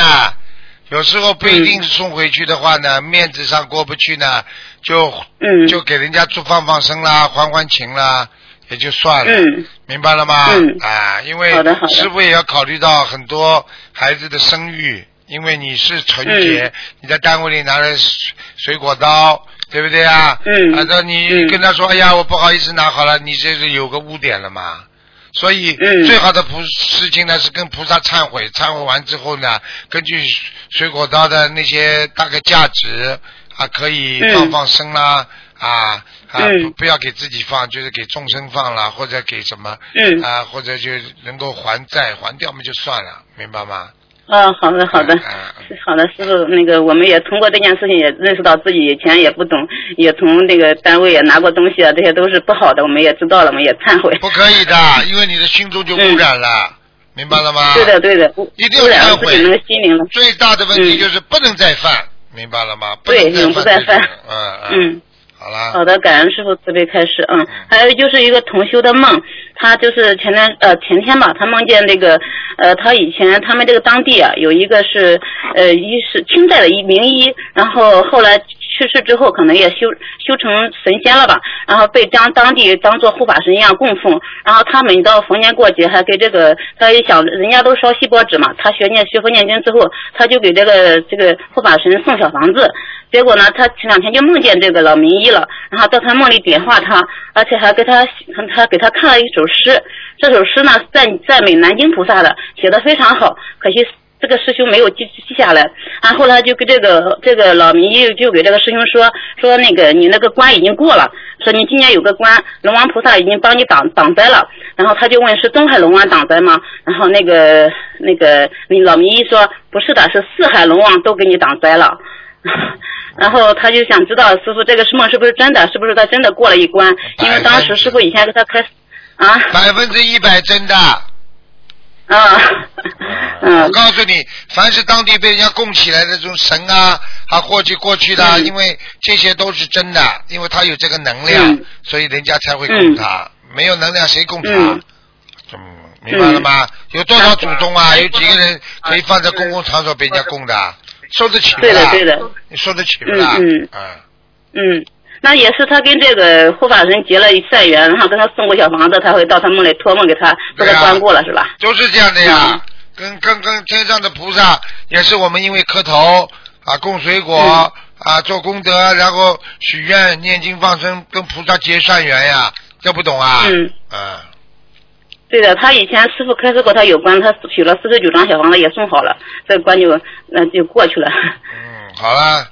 有时候不一定送回去的话呢，面子上过不去呢，就嗯就给人家做放放生啦，还还情啦，也就算了，嗯明白了吗？嗯啊，因为师傅也要考虑到很多孩子的声誉，因为你是纯洁，嗯你在单位里拿了水水果刀。对不对啊？嗯啊，那你嗯跟他说，哎呀，我不好意思拿好了，你这是有个污点了嘛？所以、嗯最好的菩事情呢是跟菩萨忏悔，忏悔完之后呢，根据水果刀的那些大概价值啊，可以嗯。放放生啦，啊啊、嗯。不不要给自己放，就是给众生放啦，或者给什么嗯。啊，或者就能够还债还掉嘛就算了，明白吗？啊，好的好的，啊好的，师傅，那个我们也通过这件事情也认识到自己以前也不懂，也从那个单位也拿过东西啊，这些都是不好的，我们也知道了，我们也忏悔。不可以的，因为你的心中就污染了，明白了吗？嗯对的对的，一定要忏悔自己那个心灵了。最大的问题嗯。就是不能再犯，明白了吗？对永不再犯嗯嗯。嗯。好了。好的，感恩师傅慈悲开示。嗯，还有就是一个同修的梦，他就是前天呃前天吧，他梦见那个呃他以前他们这个当地啊有一个是呃医是清代的一名医，然后后来去世之后可能也修修成神仙了吧，然后被将当地当做护法神一样供奉，然后他每到逢年过节还给这个他一想人家都烧锡箔纸嘛，他学念学佛念经之后，他就给这个这个护法神送小房子，结果呢，他前两天就梦见这个老名医了，然后到他梦里点化他，而且还给他他给他看了一首诗，这首诗呢赞赞美南京菩萨的，写的非常好，可惜这个师兄没有记记下来，然后他就跟这个这个老名医就给这个师兄说说那个你那个关已经过了，说你今年有个关，龙王菩萨已经帮你挡挡灾了，然后他就问是东海龙王挡灾吗？然后那个那个老名医说不是的，是四海龙王都给你挡灾了。然后他就想知道师傅这个是梦是不是真的，是不是他真的过了一关？因为当时师傅以前给他开啊百分之一百真的。啊我嗯告诉你，凡是当地被人家供起来的这种神啊，啊过去过去的，嗯因为这些都是真的，因为他有这个能量，嗯所以人家才会供他。没有能量谁供他？嗯嗯，明白了吗？有多少祖宗啊？有几个人可以放在公共场所被人家供的？受得起不对的对的，你受得起不啦？嗯嗯嗯嗯，那也是他跟这个护法神结了善缘，然后跟他送过小房子，他会到他梦里托梦给他，说他关过了是吧？都是这样的呀。嗯跟跟跟天上的菩萨也是我们因为磕头啊供水果、啊做功德，然后许愿念经放生，跟菩萨结善缘呀，这不懂啊？嗯啊对的，他以前师傅开始过他有关，他许了四十九张小房子也送好了，这关就那、就过去了。嗯，好了，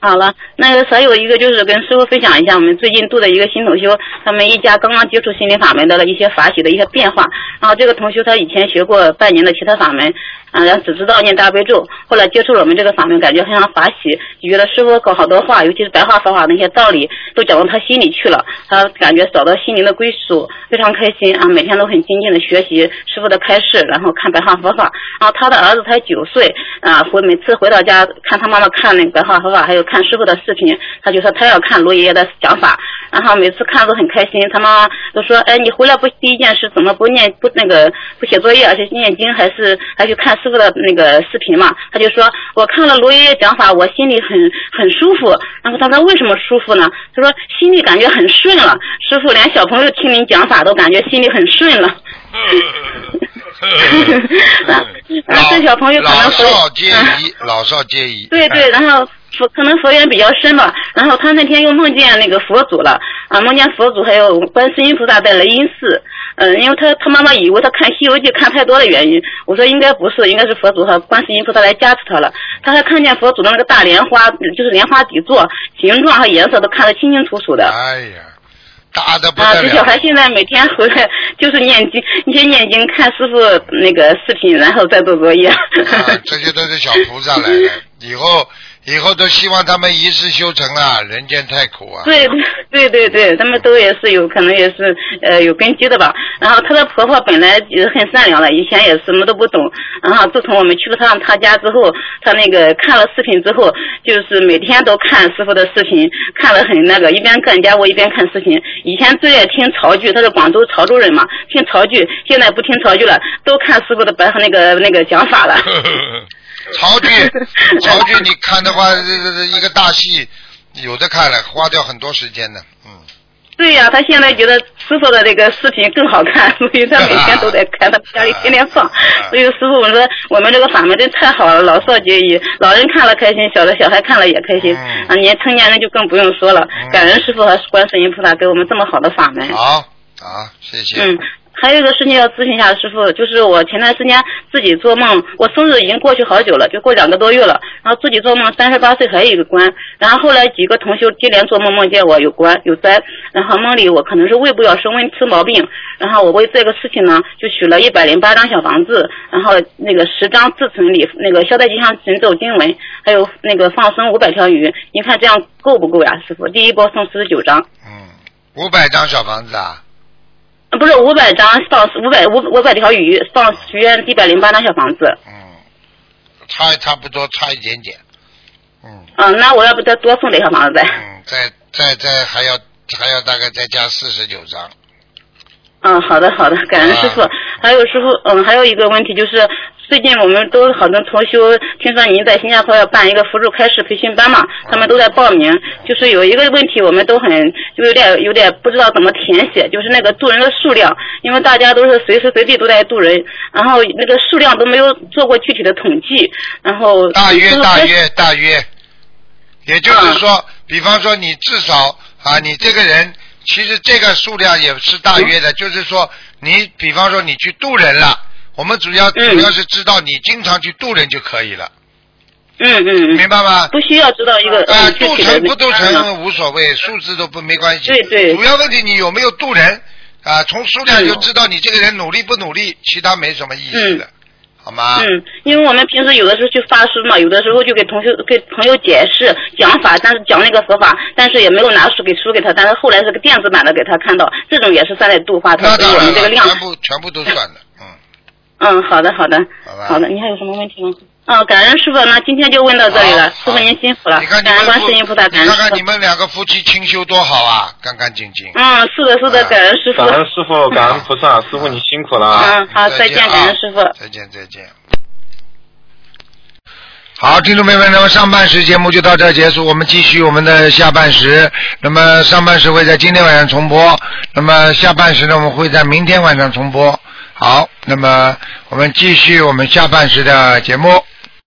好了，那个还有一个就是跟师傅分享一下，我们最近度的一个新同修，他们一家刚刚接触心灵法门的一些法喜的一些变化。然后这个同修他以前学过半年的其他法门，啊，然后只知道念大悲咒，后来接触了我们这个法门，感觉非常法喜，就觉得师傅搞好多话，尤其是白话佛法那些道理，都讲到他心里去了，他感觉找到心灵的归属，非常开心啊，每天都很精进的学习师傅的开示，然后看白话佛法。然后他的儿子才九岁，啊，回每次回到家看他妈妈看那个白话佛法，还有看师傅的视频，他就说他要看罗爷爷的讲法，然后每次看都很开心。他妈妈都说，哎，你回来不第一件事怎么不念不那个不写作业，而且念经还是还去看师傅的那个视频嘛？他就说我看了罗爷爷讲法，我心里很很舒服。然后他说为什么舒服呢？他说心里感觉很顺了。师傅连小朋友听您讲法都感觉心里很顺了。啊，这小朋友可能老佛少皆宜，老少皆宜。对对，然后佛可能佛缘比较深吧。然后他那天又梦见那个佛祖了啊，梦见佛祖还有观世音菩萨在雷音寺。嗯，因为他他妈妈以为他看《西游记》看太多的原因，我说应该不是，应该是佛祖和观世音菩萨来加持他了。他还看见佛祖的那个大莲花，就是莲花底座形状和颜色都看得清清楚楚的。哎呀，大的不啊，得了。这小孩现在每天回来就是念经，你先念经，看师傅那个视频，然后再做作业。啊，这些都是小菩萨来的，以后以后都希望他们一世修成啊，人间太苦啊。对对对对，他们都也是有可能也是呃有根基的吧。然后她的婆婆本来也很善良的，以前也什么都不懂。然后自从我们去了趟她家之后，她那个看了视频之后，就是每天都看师傅的视频，看了很那个，一边干家务一边看视频。以前最爱听潮剧，她是广州潮州人嘛，听潮剧，现在不听潮剧了，都看师傅的白那个那个讲法了。曹剧，曹剧，你看的话，这这这一个大戏，有的看了，花掉很多时间的，嗯。对呀、他现在觉得师傅的这个视频更好看，所以他每天都在看，他家里天天放。所以师傅我说我们这个法门真太好了，老少皆宜，老人看了开心，小的小孩看了也开心，嗯啊，年成年人就更不用说了。感恩师傅和观世音菩萨给我们这么好的法门。好，好，谢谢。嗯，还有一个事情要咨询一下师傅，就是我前段时间自己做梦，我生日已经过去好久了，就过两个多月了，然后自己做梦三十八岁还有一个关，然后后来几个同修接连做梦梦见我有关有灾，然后梦里我可能是胃部要升温吃毛病，然后我为这个事情呢就取了一百零八张小房子，然后那个十张自存礼那个消灾吉祥神咒经文，还有那个放生五百条鱼，您看这样够不够呀，师傅？第一波送四十九张。嗯，五百张小房子啊，不是五百张放五百五五百条鱼放许愿一百零八张小房子，嗯，差差不多差一点点，嗯嗯，那我要不再多送点小房子呗？嗯，再再再还要还要大概再加四十九张，嗯，好的好的，感恩师傅。啊还有师傅，嗯，还有一个问题就是，最近我们都好多同修，听说您在新加坡要办一个辅助开示培训班嘛，他们都在报名。就是有一个问题，我们都很就有点有点不知道怎么填写，就是那个渡人的数量，因为大家都是随时随地都在渡人，然后那个数量都没有做过具体的统计，然后大约大约大约，也就是说，比方说你至少啊，你这个人其实这个数量也是大约的，就是说你比方说你去渡人了，我们主要嗯主要是知道你经常去渡人就可以了，嗯嗯嗯，明白吗？不需要知道一个啊，渡成不渡成无所谓，数字都不没关系。对对主要问题你有没有渡人啊？从数量就嗯知道你这个人努力不努力，其他没什么意思的，好吗？嗯，因为我们平时有的时候去发书嘛，有的时候就给同学给朋友解释讲法，但是讲那个佛法，但是也没有拿书给书给他，但是后来是个电子版的给他看到，这种也是算在度化当然了，们这个量。全部全部都算的，嗯。嗯，好的好的好吧好的，你还有什么问题吗？哦，感恩师傅，那今天就问到这里了，师傅您辛苦了你看，你感恩观世音菩萨，你感恩师傅。看看你们两个夫妻清修多好啊，干干净净。嗯，是的是的，啊感恩师傅感。恩师傅，感恩菩萨，师傅你辛苦了啊。嗯，好，再见，啊感恩师傅。再见再见。好，听众朋友们，那么上半时节目就到这儿结束，我们继续我们的下半时。那么上半时会在今天晚上重播，那么下半时呢，我们会在明天晚上重播。好，那么我们继续我们下半时的节目。